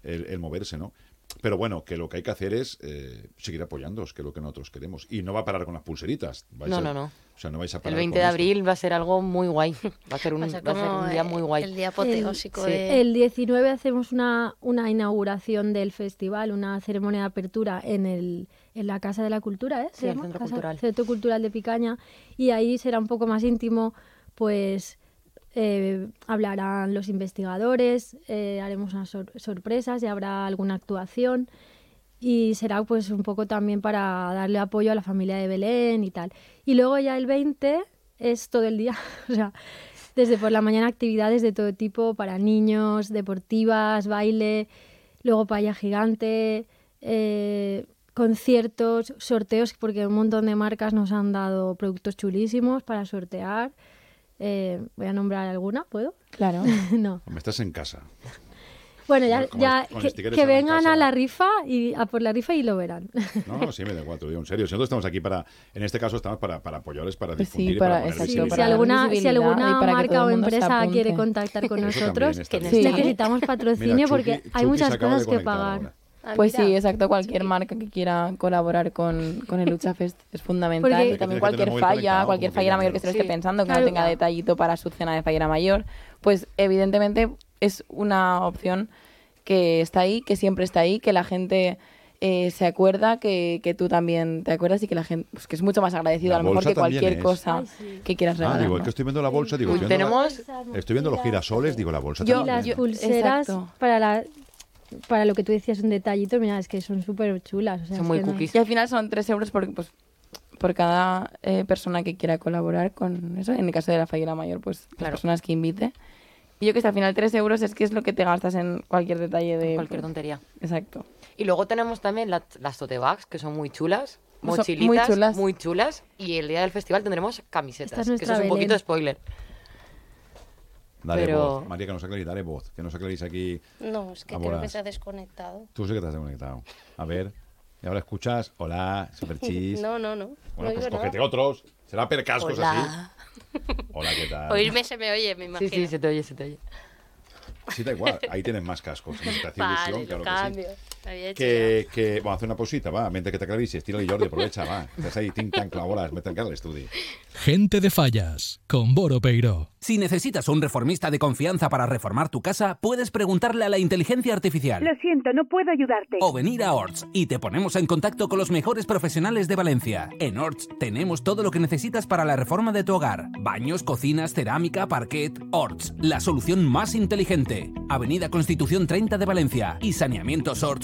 Speaker 1: el- el moverse, ¿no? Pero bueno, que lo que hay que hacer es eh, seguir apoyándoos, que es lo que nosotros queremos. Y no va a parar con las pulseritas. vais
Speaker 11: No,
Speaker 1: a-
Speaker 11: no, no.
Speaker 1: O sea, no vais a
Speaker 11: El
Speaker 1: parar
Speaker 11: 20
Speaker 1: con
Speaker 11: de
Speaker 1: esto.
Speaker 11: abril va a ser algo muy guay. Va a ser un,
Speaker 13: Va a ser
Speaker 11: va a ser
Speaker 13: como
Speaker 11: un día muy guay.
Speaker 13: el día apoteósico
Speaker 12: El,
Speaker 13: de...
Speaker 12: el 19 hacemos una, una inauguración del festival, una ceremonia de apertura en, el, en la Casa de la Cultura, ¿eh? ¿Se
Speaker 11: Sí, el
Speaker 12: llama?
Speaker 11: Centro
Speaker 12: Casa-
Speaker 11: Cultural.
Speaker 12: Centro Cultural de Picaña. Y ahí será un poco más íntimo, pues eh, hablarán los investigadores, eh, haremos unas sor- sorpresas y habrá alguna actuación. Y será pues un poco también para darle apoyo a la familia de Belén y tal. Y luego ya el 20 es todo el día, o sea, desde por la mañana actividades de todo tipo para niños, deportivas, baile, luego paya gigante, eh, conciertos, sorteos, porque un montón de marcas nos han dado productos chulísimos para sortear. Eh, voy a nombrar alguna, ¿puedo?
Speaker 8: Claro.
Speaker 12: no.
Speaker 1: Me estás en casa.
Speaker 12: Bueno, ya, que, vengan a la rifa y a por la rifa y lo verán.
Speaker 1: No, no, sí, me da lo digo en serio. Si nosotros estamos aquí para, en este caso estamos para, para apoyarles, para
Speaker 8: Pues sí,
Speaker 1: difundir y
Speaker 8: para-
Speaker 1: para
Speaker 8: exacto,
Speaker 12: si alguna, si alguna
Speaker 8: para
Speaker 12: marca o empresa quiere contactar con
Speaker 1: Eso
Speaker 12: nosotros, que necesitamos patrocinio
Speaker 1: Mira,
Speaker 12: porque
Speaker 1: Chucky-
Speaker 12: hay
Speaker 1: Chucky
Speaker 12: muchas cosas que pagar.
Speaker 1: ahora.
Speaker 13: Ah,
Speaker 8: Pues
Speaker 13: mira.
Speaker 8: sí, exacto. Cualquier marca que quiera colaborar con, con el Lucha Fest es fundamental.
Speaker 12: Porque-
Speaker 8: Y también cualquier falla, cualquier fallera mayor que se lo
Speaker 11: Sí.
Speaker 8: esté pensando, que
Speaker 12: Claro.
Speaker 8: no tenga detallito para su cena de fallera mayor, pues evidentemente es una opción que está ahí, que siempre está ahí, que la gente eh, se acuerda, que, que tú también te acuerdas y que la gente, pues que es mucho más agradecido
Speaker 1: La
Speaker 8: a lo mejor que cualquier
Speaker 1: es.
Speaker 8: cosa
Speaker 12: Ay, sí.
Speaker 8: que quieras
Speaker 1: Ah,
Speaker 8: regalar.
Speaker 1: digo, es que estoy viendo la bolsa, digo,
Speaker 11: Uy,
Speaker 1: estoy viendo, la-
Speaker 11: tenemos...
Speaker 1: estoy viendo los girasoles, digo, la bolsa
Speaker 8: Yo-
Speaker 1: también.
Speaker 12: Las pulseras
Speaker 8: exacto.
Speaker 12: para la para lo que tú decías un detallito, mira, es que son súper chulas. o sea,
Speaker 11: Son muy
Speaker 12: que no-
Speaker 11: cookies.
Speaker 8: Y al final son 3 euros por, pues, por cada eh, persona que quiera colaborar con eso. En el caso de la fallera mayor, pues las
Speaker 11: Claro.
Speaker 8: personas que invite. Y yo que sé, al final 3 euros es que es lo que te gastas en cualquier detalle de...
Speaker 11: Cualquier
Speaker 8: pues,
Speaker 11: tontería.
Speaker 8: Exacto.
Speaker 11: Y luego tenemos también la- las tote bags, que son muy chulas. Mochilitas muy chulas. Y el día del festival tendremos camisetas.
Speaker 12: Esta es
Speaker 11: que eso es un poquito spoiler.
Speaker 1: Dale
Speaker 11: Pero-
Speaker 1: voz. María, que nos aclaréis, dale voz. Que nos aclaréis aquí.
Speaker 13: No, es que creo que se ha desconectado.
Speaker 1: Tú sí que te has desconectado. A ver. Y ahora escuchas. Hola, super chis.
Speaker 13: No, no, no.
Speaker 1: Bueno,
Speaker 13: no
Speaker 1: pues cógete
Speaker 13: nada.
Speaker 1: otros. Será per cascos
Speaker 13: Hola.
Speaker 1: así. Hola, ¿qué tal?
Speaker 13: Oírme se me oye, me
Speaker 11: Sí,
Speaker 13: imagino.
Speaker 11: sí, se te oye, se te oye.
Speaker 1: Sí, da igual. Ahí tienes más cascos.
Speaker 13: Vale,
Speaker 1: que sí. Que, que, bueno, hace una pausita, va, mentre que t'aclarissis, tira-li Jordi, aprovecha, va. Estàs ahí, tinc tan clavolas, me tancar l'estudi.
Speaker 2: Gente de Fallas, con Boro Peiro.
Speaker 14: Si necesitas un reformista de confianza para reformar tu casa, puedes preguntarle a la inteligencia artificial.
Speaker 15: siento, no puedo ayudarte.
Speaker 14: O venir a Orts y te ponemos en contacto con los mejores profesionales de Valencia. En Orts tenemos todo lo que necesitas para la reforma de tu hogar. Baños, cocinas, cerámica, parquet. Orts, la solución más inteligente. Avenida Constitución 30 de Valencia y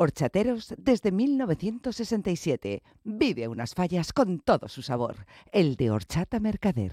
Speaker 16: Horchateros desde 1967. Vive unas fallas con todo su sabor. El de horchata mercader.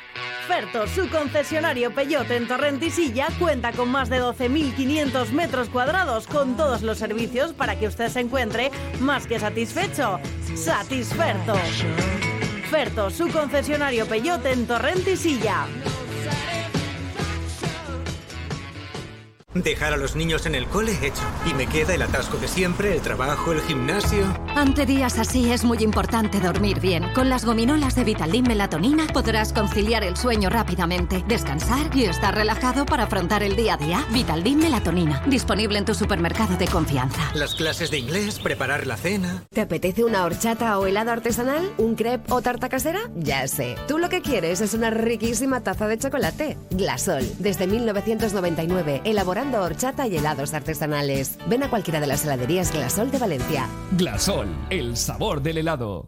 Speaker 3: Ferto, su concesionario Peyote en Torrentisilla, cuenta con más de 12.500 metros cuadrados con todos los servicios para que usted se encuentre más que satisfecho. Satisferto. Ferto, su concesionario Peyote en Torrentisilla.
Speaker 6: Dejar a los niños en el cole hecho. Y me queda el atasco de siempre, el trabajo, el gimnasio.
Speaker 7: Ante días así es muy importante dormir bien. Con las gominolas de Vitaldin Melatonina podrás conciliar el sueño rápidamente, descansar y estar relajado para afrontar el día a día. Vitaldin Melatonina, disponible en tu supermercado de confianza.
Speaker 6: Las clases de inglés, preparar la cena.
Speaker 5: ¿Te apetece una horchata o helado artesanal? ¿Un crepe o tarta casera? Ya sé. Tú lo que quieres es una riquísima taza de chocolate. Glasol. Desde 1999, horchata y helados artesanales. Ven a cualquiera de las heladerías Glasol de Valencia.
Speaker 2: Glasol, el sabor del helado.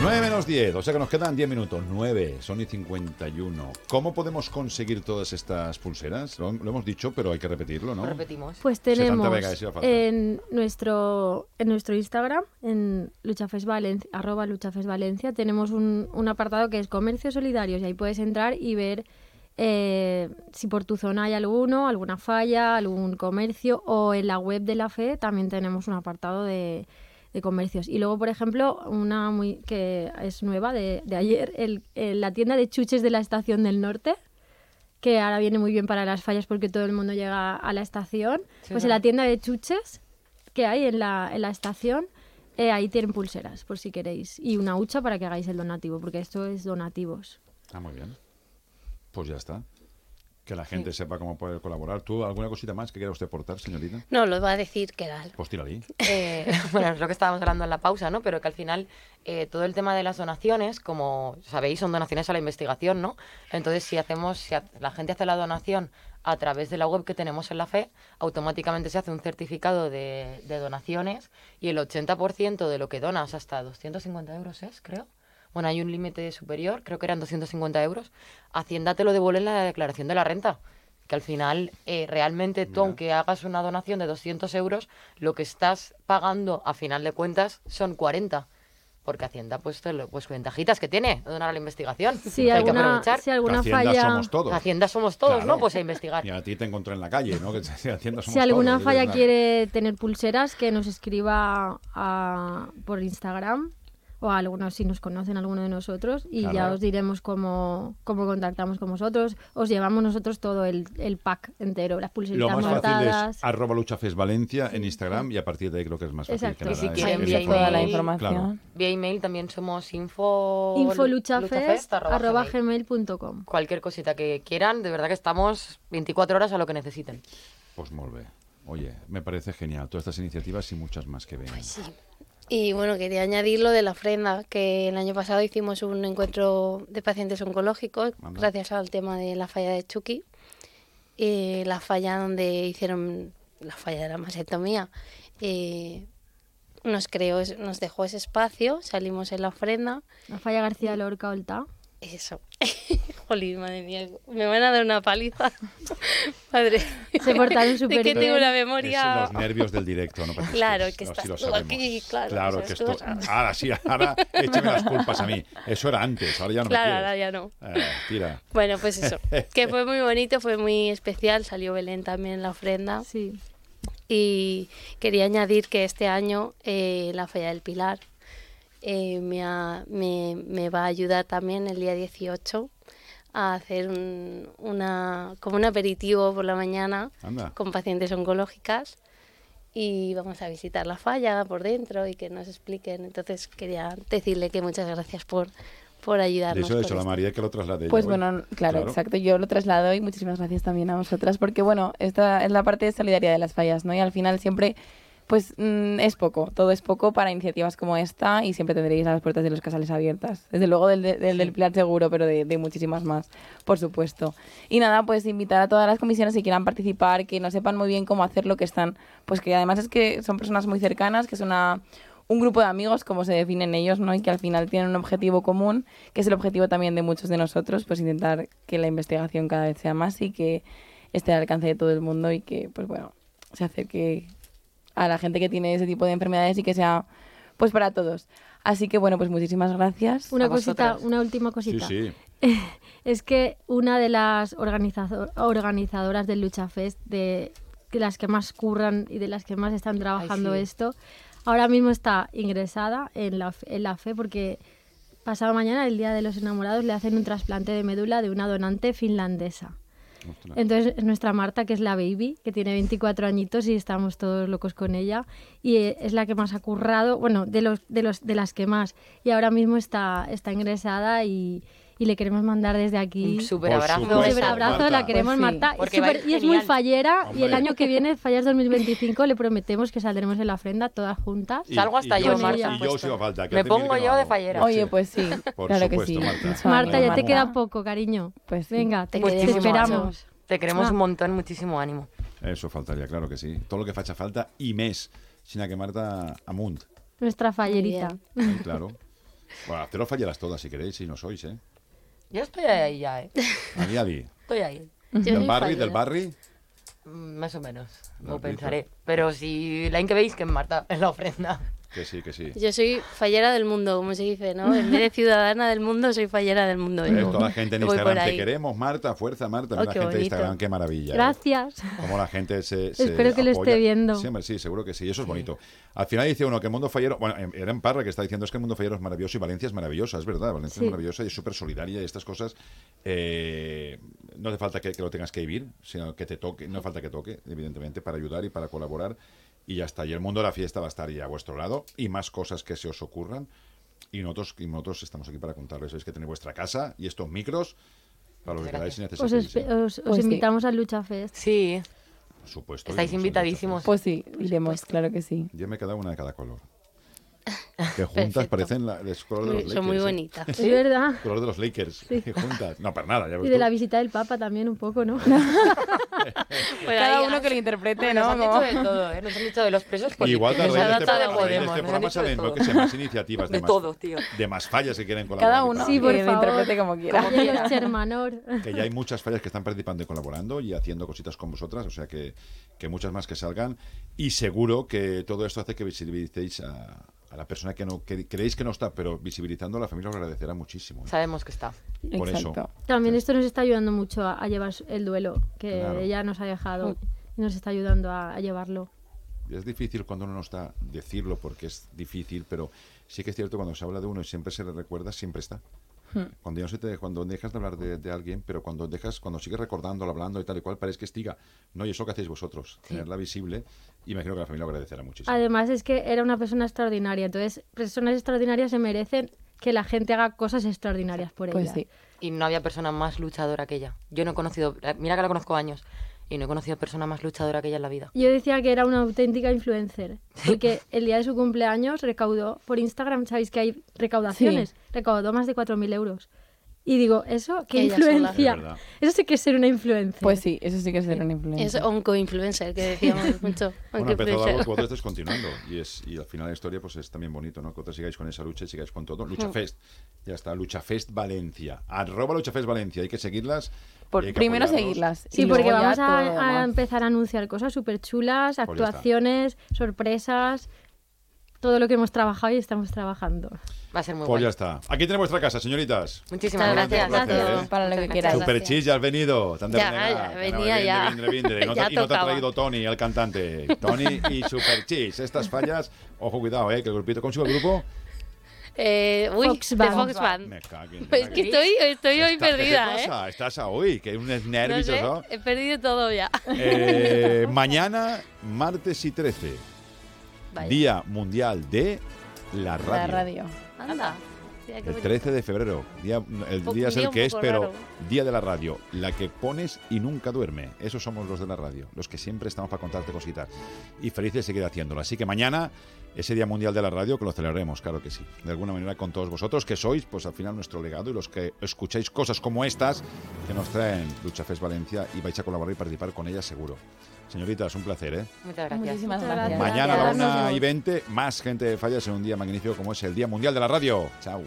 Speaker 1: 9 menos 10, o sea que nos quedan 10 minutos. 9, son y 51. ¿Cómo podemos conseguir todas estas pulseras? Lo, lo hemos dicho, pero hay que repetirlo, ¿no?
Speaker 11: Repetimos.
Speaker 12: Pues
Speaker 1: 70
Speaker 12: tenemos en nuestro, en nuestro Instagram, en Luchafes Valencia, arroba Luchafes Valencia, tenemos un, un apartado que es comercios solidarios y ahí puedes entrar y ver eh, si por tu zona hay alguno, alguna falla, algún comercio o en la web de la FE también tenemos un apartado de, de comercios. Y luego, por ejemplo, una muy que es nueva de, de ayer, el, el- la tienda de chuches de la Estación del Norte que ahora viene muy bien para las fallas porque todo el mundo llega a la estación.
Speaker 11: Sí,
Speaker 12: pues en la tienda de chuches que hay en la, en la estación, eh, ahí tienen pulseras, por si queréis. Y una hucha para que hagáis el donativo, porque esto es donativos.
Speaker 1: Ah, muy bien. Pues ya está. Que la gente sepa cómo poder colaborar. ¿Tú alguna cosita más que quiera usted aportar, señorita?
Speaker 13: No, lo va a decir que era.
Speaker 1: Pues tírale.
Speaker 11: Eh, bueno, es lo que estábamos hablando en la pausa, ¿no? Pero que al final eh, todo el tema de las donaciones, como sabéis, son donaciones a la investigación, ¿no? Entonces, si hacemos, si la gente hace la donación a través de la web que tenemos en la FE, automáticamente se hace un certificado de, de donaciones y el 80% de lo que donas, hasta 250 euros es, creo. Bueno, hay un límite superior, creo que eran 250 euros. Hacienda te lo devuelve en la declaración de la renta. Que al final, eh, realmente tú, aunque hagas una donación de 200 euros, lo que estás pagando a final de cuentas son 40. porque Hacienda pues, te lo- pues ventajitas que tiene de donar a la investigación.
Speaker 12: Si
Speaker 11: que hay que
Speaker 12: alguna-
Speaker 11: aprovechar.
Speaker 12: si alguna
Speaker 1: Hacienda
Speaker 12: falla-
Speaker 1: somos todos.
Speaker 11: Hacienda somos todos,
Speaker 1: Claro.
Speaker 11: ¿no? Pues a investigar.
Speaker 1: Y a ti te encontré en la calle, ¿no? Que si Hacienda somos
Speaker 12: Si alguna
Speaker 1: todos,
Speaker 12: falla quiere tener pulseras, que nos escriba a- por Instagram o a algunos si nos conocen alguno de nosotros y ya os diremos cómo, cómo contactamos con vosotros. Os llevamos nosotros todo el, el pack entero, las
Speaker 1: Lo
Speaker 12: pulseritas
Speaker 1: más fácil es arroba luchafes Valencia en Instagram y a partir de ahí creo que es más fácil
Speaker 12: Exacto.
Speaker 1: que
Speaker 11: Y
Speaker 1: nada.
Speaker 11: si
Speaker 1: es-
Speaker 11: quieren vía email,
Speaker 8: la información.
Speaker 1: Claro.
Speaker 11: Vía email también somos info...
Speaker 12: infoluchafest
Speaker 11: arroba
Speaker 12: arroba
Speaker 11: gmail.
Speaker 12: gmail.com.
Speaker 11: Cualquier cosita que quieran, de verdad que estamos 24 horas a lo que necesiten.
Speaker 1: Pues molt bé. Oye, me parece genial. Todas estas iniciativas y muchas más que vengan.
Speaker 13: Y bueno, quería añadir lo de la ofrenda, que el año pasado hicimos un encuentro de pacientes oncológicos,
Speaker 1: Anda.
Speaker 13: gracias al tema de la falla de Chucky, eh, la falla donde hicieron la falla de la mastectomía. eh, nos creó, nos dejó ese espacio, salimos en la ofrenda.
Speaker 12: La falla García Lorca Olta.
Speaker 13: Eso. Jolín, madre mía, me van a dar una paliza. Padre.
Speaker 12: Se portaron súper
Speaker 13: que
Speaker 12: bien.
Speaker 13: tengo una
Speaker 1: Es
Speaker 13: memoria.
Speaker 1: los nervios del directo, ¿no?
Speaker 13: Claro,
Speaker 1: es-
Speaker 13: que
Speaker 1: no,
Speaker 13: estás
Speaker 1: sí
Speaker 13: tú
Speaker 1: sabemos.
Speaker 13: aquí, claro,
Speaker 1: Claro, que esto... Ahora sí, ahora échame las culpas a mí. Eso era antes, ahora ya no
Speaker 13: Claro, ahora ya no.
Speaker 1: Eh, tira.
Speaker 13: Bueno, pues eso, que fue muy bonito, fue muy especial, salió Belén también en la ofrenda.
Speaker 12: Sí.
Speaker 13: Y quería añadir que este año eh, la Falla del Pilar eh, me, ha- me, me va a ayudar también el día 18 a hacer un, una, como un aperitivo por la mañana
Speaker 1: Anda.
Speaker 13: con pacientes oncológicas y vamos a visitar la falla por dentro y que nos expliquen. Entonces quería decirle que muchas gracias por, por
Speaker 1: De
Speaker 13: ayudarnos.
Speaker 1: eso, de hecho, la. María que lo traslade.
Speaker 8: Pues bueno, claro, exacto. Yo lo traslado y muchísimas gracias también a vosotras porque, bueno, esta es la parte de solidaridad de las fallas, ¿no? Y al final siempre, pues mm, es poco, todo es poco para iniciativas como esta y siempre tendréis las puertas de los casales abiertas. Desde luego del, del, del Pilar seguro, pero de, de muchísimas más, por supuesto. Y nada, pues invitar a todas las comisiones que quieran participar, que no sepan muy bien cómo hacerlo, que están, pues que además es que son personas muy cercanas, que es una un grupo de amigos, como se definen ellos, ¿no? Y que al final tienen un objetivo común, que es el objetivo también de muchos de nosotros, pues intentar que la investigación cada vez sea más y que esté al alcance de todo el mundo y que, pues bueno, se acerque a la gente que tiene ese tipo de enfermedades y que sea, pues para todos. Así que bueno, pues muchísimas gracias.
Speaker 12: Una
Speaker 8: a
Speaker 12: cosita,
Speaker 8: vosotras.
Speaker 12: una última cosita.
Speaker 1: Sí,
Speaker 12: Es que una de las organizazo- organizadoras del Lucha Fest, de de las que más curran y de las que más están trabajando
Speaker 8: sí.
Speaker 12: esto, ahora mismo está ingresada en la, en la FE porque pasado mañana, el Día de los Enamorados, le hacen un trasplante de médula de una donante finlandesa. Entonces es nuestra Marta, que es la baby, que tiene 24 añitos y estamos todos locos con ella. Y eh, es la que más ha currado, bueno, de, los, de, los, de las que más. Y ahora mismo está, está ingresada y, y le queremos mandar desde aquí
Speaker 11: Un súper abrazo.
Speaker 12: Un súper abrazo,
Speaker 11: Marta.
Speaker 12: la queremos,
Speaker 11: Pues sí,
Speaker 12: Marta. y es muy fallera. Y el año que viene, Fallas 2025, le prometemos que saldremos en la ofrenda todas juntas.
Speaker 1: Y- Salgo hasta y yo, Marta. Y yo si va falta. que
Speaker 11: Me pongo yo de fallera.
Speaker 8: Oye, pues sí,
Speaker 1: Por
Speaker 8: claro que sí.
Speaker 1: Marta.
Speaker 12: Ya te queda poco, cariño.
Speaker 8: Pues sí.
Speaker 12: Venga, te, te esperamos.
Speaker 11: Te queremos
Speaker 12: Ah.
Speaker 11: un montón, muchísimo ánimo.
Speaker 1: Eso faltaría, claro que sí. Todo lo que facha falta y mes. Sin que Marta amunt.
Speaker 12: Nuestra fallerita.
Speaker 1: Claro. Bueno, haceros falleras todas si queréis, si no sois, ¿eh?
Speaker 11: Yo estoy ahí ya, ¿eh?
Speaker 1: Ahí, ahí.
Speaker 11: Estoy ahí.
Speaker 1: Del barri, del barri.
Speaker 11: Más o menos,
Speaker 1: Lo
Speaker 11: pensaré. Pero si la que veis que Marta es la ofrenda.
Speaker 1: Que sí, que sí.
Speaker 13: Yo soy fallera del mundo, como se dice, ¿no? En vez de ciudadana del mundo, soy fallera del mundo.
Speaker 1: Eh,
Speaker 13: yo.
Speaker 1: toda la gente en Instagram, te queremos, Marta, fuerza, Marta.
Speaker 13: Oh,
Speaker 1: la
Speaker 13: qué
Speaker 1: gente de
Speaker 13: bonito.
Speaker 1: Instagram, qué maravilla. ¿eh?
Speaker 12: Gracias.
Speaker 1: Como la gente se, se
Speaker 12: Espero que lo esté viendo.
Speaker 1: Sí, hombre, sí, seguro que sí. Eso es bonito. Al final dice uno que el mundo fallero... Bueno, em, era en Parra que está diciendo es que el mundo fallero es maravilloso y Valencia es maravillosa, es verdad. Valencia
Speaker 12: Sí.
Speaker 1: es maravillosa y es súper solidaria y estas cosas... eh, no hace falta que, que lo tengas que vivir, sino que te toque. No falta que toque, evidentemente, para ayudar y para colaborar. Y ya está. Y el mundo de la fiesta va a estar ya a vuestro lado y más cosas que se os ocurran. Y nosotros, y nosotros estamos aquí para contarles. Es que tenéis vuestra casa y estos micros para lo que queráis
Speaker 12: Os, os- os
Speaker 8: Pues sí.
Speaker 12: invitamos al Lucha Fest.
Speaker 11: Sí.
Speaker 1: Por supuesto.
Speaker 11: Estáis
Speaker 1: a
Speaker 11: invitadísimos.
Speaker 8: Pues sí, iremos, claro que sí.
Speaker 1: Yo me he quedado una de cada color. Que juntas
Speaker 13: Perfecto.
Speaker 1: parecen la, el color de los
Speaker 13: son muy
Speaker 1: Lakers, ¿eh?
Speaker 13: bonitas.
Speaker 12: Es verdad.
Speaker 1: El color de los Lakers.
Speaker 12: Sí.
Speaker 1: juntas. No, para nada. Ya ves
Speaker 12: Y de
Speaker 1: tú.
Speaker 12: la visita del Papa también un poco, ¿no?
Speaker 8: Cada uno que lo interprete,
Speaker 11: Nos
Speaker 8: ¿no?
Speaker 11: han
Speaker 8: Como-
Speaker 11: dicho de todo, ¿eh? Nos han dicho de los presos políticos.
Speaker 1: Igual
Speaker 11: nos han
Speaker 1: de este,
Speaker 11: de
Speaker 1: a raíz de
Speaker 11: Podemos.
Speaker 1: este
Speaker 11: nos han
Speaker 1: programa salen
Speaker 11: todo.
Speaker 1: lo que sea más iniciativas de,
Speaker 11: De
Speaker 1: más,
Speaker 11: todo, tío.
Speaker 1: de más fallas que quieren colaborar.
Speaker 8: Cada uno.
Speaker 12: Sí, por
Speaker 8: que lo
Speaker 12: favor.
Speaker 8: interprete como quiera.
Speaker 12: Shermanor.
Speaker 1: Que ya hay muchas fallas que están participando y colaborando y haciendo cositas con vosotras, o sea que, que muchas más que salgan. Y seguro que todo esto hace que visibilicéis a, a la persona que no que creéis que no está, pero visibilizando la familia os agradecerá muchísimo. ¿eh?
Speaker 11: Sabemos que está.
Speaker 1: Por eso.
Speaker 12: También esto nos está ayudando mucho a, a llevar el duelo que
Speaker 1: Claro.
Speaker 12: ella nos ha dejado y nos está ayudando a, a llevarlo.
Speaker 1: Es difícil cuando uno no está decirlo porque es difícil, pero sí que es cierto cuando se habla de uno y siempre se le recuerda, siempre está.
Speaker 8: Hmm.
Speaker 1: Cuando, ya no se te, cuando dejas de hablar de, de alguien, pero cuando dejas, cuando sigues recordándolo, hablando y tal y cual, parece que estiga. No, y eso que hacéis vosotros, tenerla visible, y imagino que la familia lo agradecerá muchísimo.
Speaker 12: Además es que era una persona extraordinaria, entonces personas extraordinarias se merecen que la gente haga cosas extraordinarias por
Speaker 11: Pues
Speaker 12: ellas.
Speaker 11: sí. Y no había persona más luchadora que ella. Yo no he conocido, eh, mira que la conozco años, y no he conocido persona más luchadora que ella en la vida.
Speaker 12: Yo decía que era una auténtica influencer, porque el día de su cumpleaños recaudó por Instagram, sabéis que hay recaudaciones, recaudó más de 4.000 euros. Y digo, ¿eso qué
Speaker 13: Ella
Speaker 12: influencia? Eso sí que es ser una influencer.
Speaker 8: Pues sí, eso sí que es ser una influencer.
Speaker 13: Es onco-influencer, que decíamos mucho.
Speaker 1: Bueno, empezó algo que vosotros continuando y, es, y al final la historia pues es también bonito, ¿no? Que vosotros sigáis con esa lucha y sigáis con todo. Lucha
Speaker 13: Mm.
Speaker 1: Fest, ya está, Lucha Fest Valencia. Arroba Lucha Fest Valencia, hay que seguirlas.
Speaker 8: Por- primero seguirlas.
Speaker 12: Sí, porque vamos a, a empezar a anunciar cosas súper chulas,
Speaker 1: Pues
Speaker 12: actuaciones, sorpresas, todo lo que hemos trabajado y estamos trabajando.
Speaker 11: Va a ser muy
Speaker 1: Pues ya está. Aquí tiene vuestra casa, señoritas.
Speaker 11: Muchísimas gracias.
Speaker 1: gracias.
Speaker 11: Gracias.
Speaker 1: ¿eh?
Speaker 8: Para lo que queráis.
Speaker 1: Superchis, ya has venido. Tan de
Speaker 13: Ya, ya, venía
Speaker 1: vindre,
Speaker 13: ya.
Speaker 1: vindre, vindre. Y no, te,
Speaker 13: Ya
Speaker 1: y no te ha traído Tony, el cantante. Tony y Superchis. Estas fallas, ojo, cuidado, ¿eh? Que el grupito, ¿cómo se llama el grupo?
Speaker 13: Eh, uy, de
Speaker 12: Band.
Speaker 13: Fox Band.
Speaker 1: Me cago en-
Speaker 13: Es que estoy, estoy hoy
Speaker 1: Está- ¿qué te
Speaker 13: perdida, ¿eh?
Speaker 1: pasa? Estás a hoy, que hay unos
Speaker 13: No
Speaker 1: nervios.
Speaker 13: sé,
Speaker 1: ¿no?
Speaker 13: he perdido todo ya.
Speaker 1: Eh, mañana, martes y 13,
Speaker 13: Vaya.
Speaker 1: Día Mundial de la Radio.
Speaker 8: La radio.
Speaker 13: Anda. Mira qué
Speaker 1: El
Speaker 13: bonito.
Speaker 1: 13 de febrero. Día, el
Speaker 13: Po-
Speaker 1: día es
Speaker 13: día
Speaker 1: el
Speaker 13: un
Speaker 1: que es,
Speaker 13: poco
Speaker 1: pero
Speaker 13: raro.
Speaker 1: día de la radio. La que pones y nunca duerme. Esos somos los de la radio. Los que siempre estamos para contarte cositas. Y felices de seguir haciéndolo. Así que mañana, ese Día Mundial de la Radio, que lo celebraremos, claro que sí. De alguna manera con todos vosotros, que sois, pues al final, nuestro legado y los que escucháis cosas como estas que nos traen Lucha Fest Valencia y vais a colaborar y participar con ellas seguro. Señoritas, un placer, ¿eh?
Speaker 11: Muchas gracias.
Speaker 8: Muchísimas gracias.
Speaker 1: Mañana a la
Speaker 12: Gracias.
Speaker 1: una y 20, más gente de fallas en un día magnífico como es el Día Mundial de la Radio. Chao.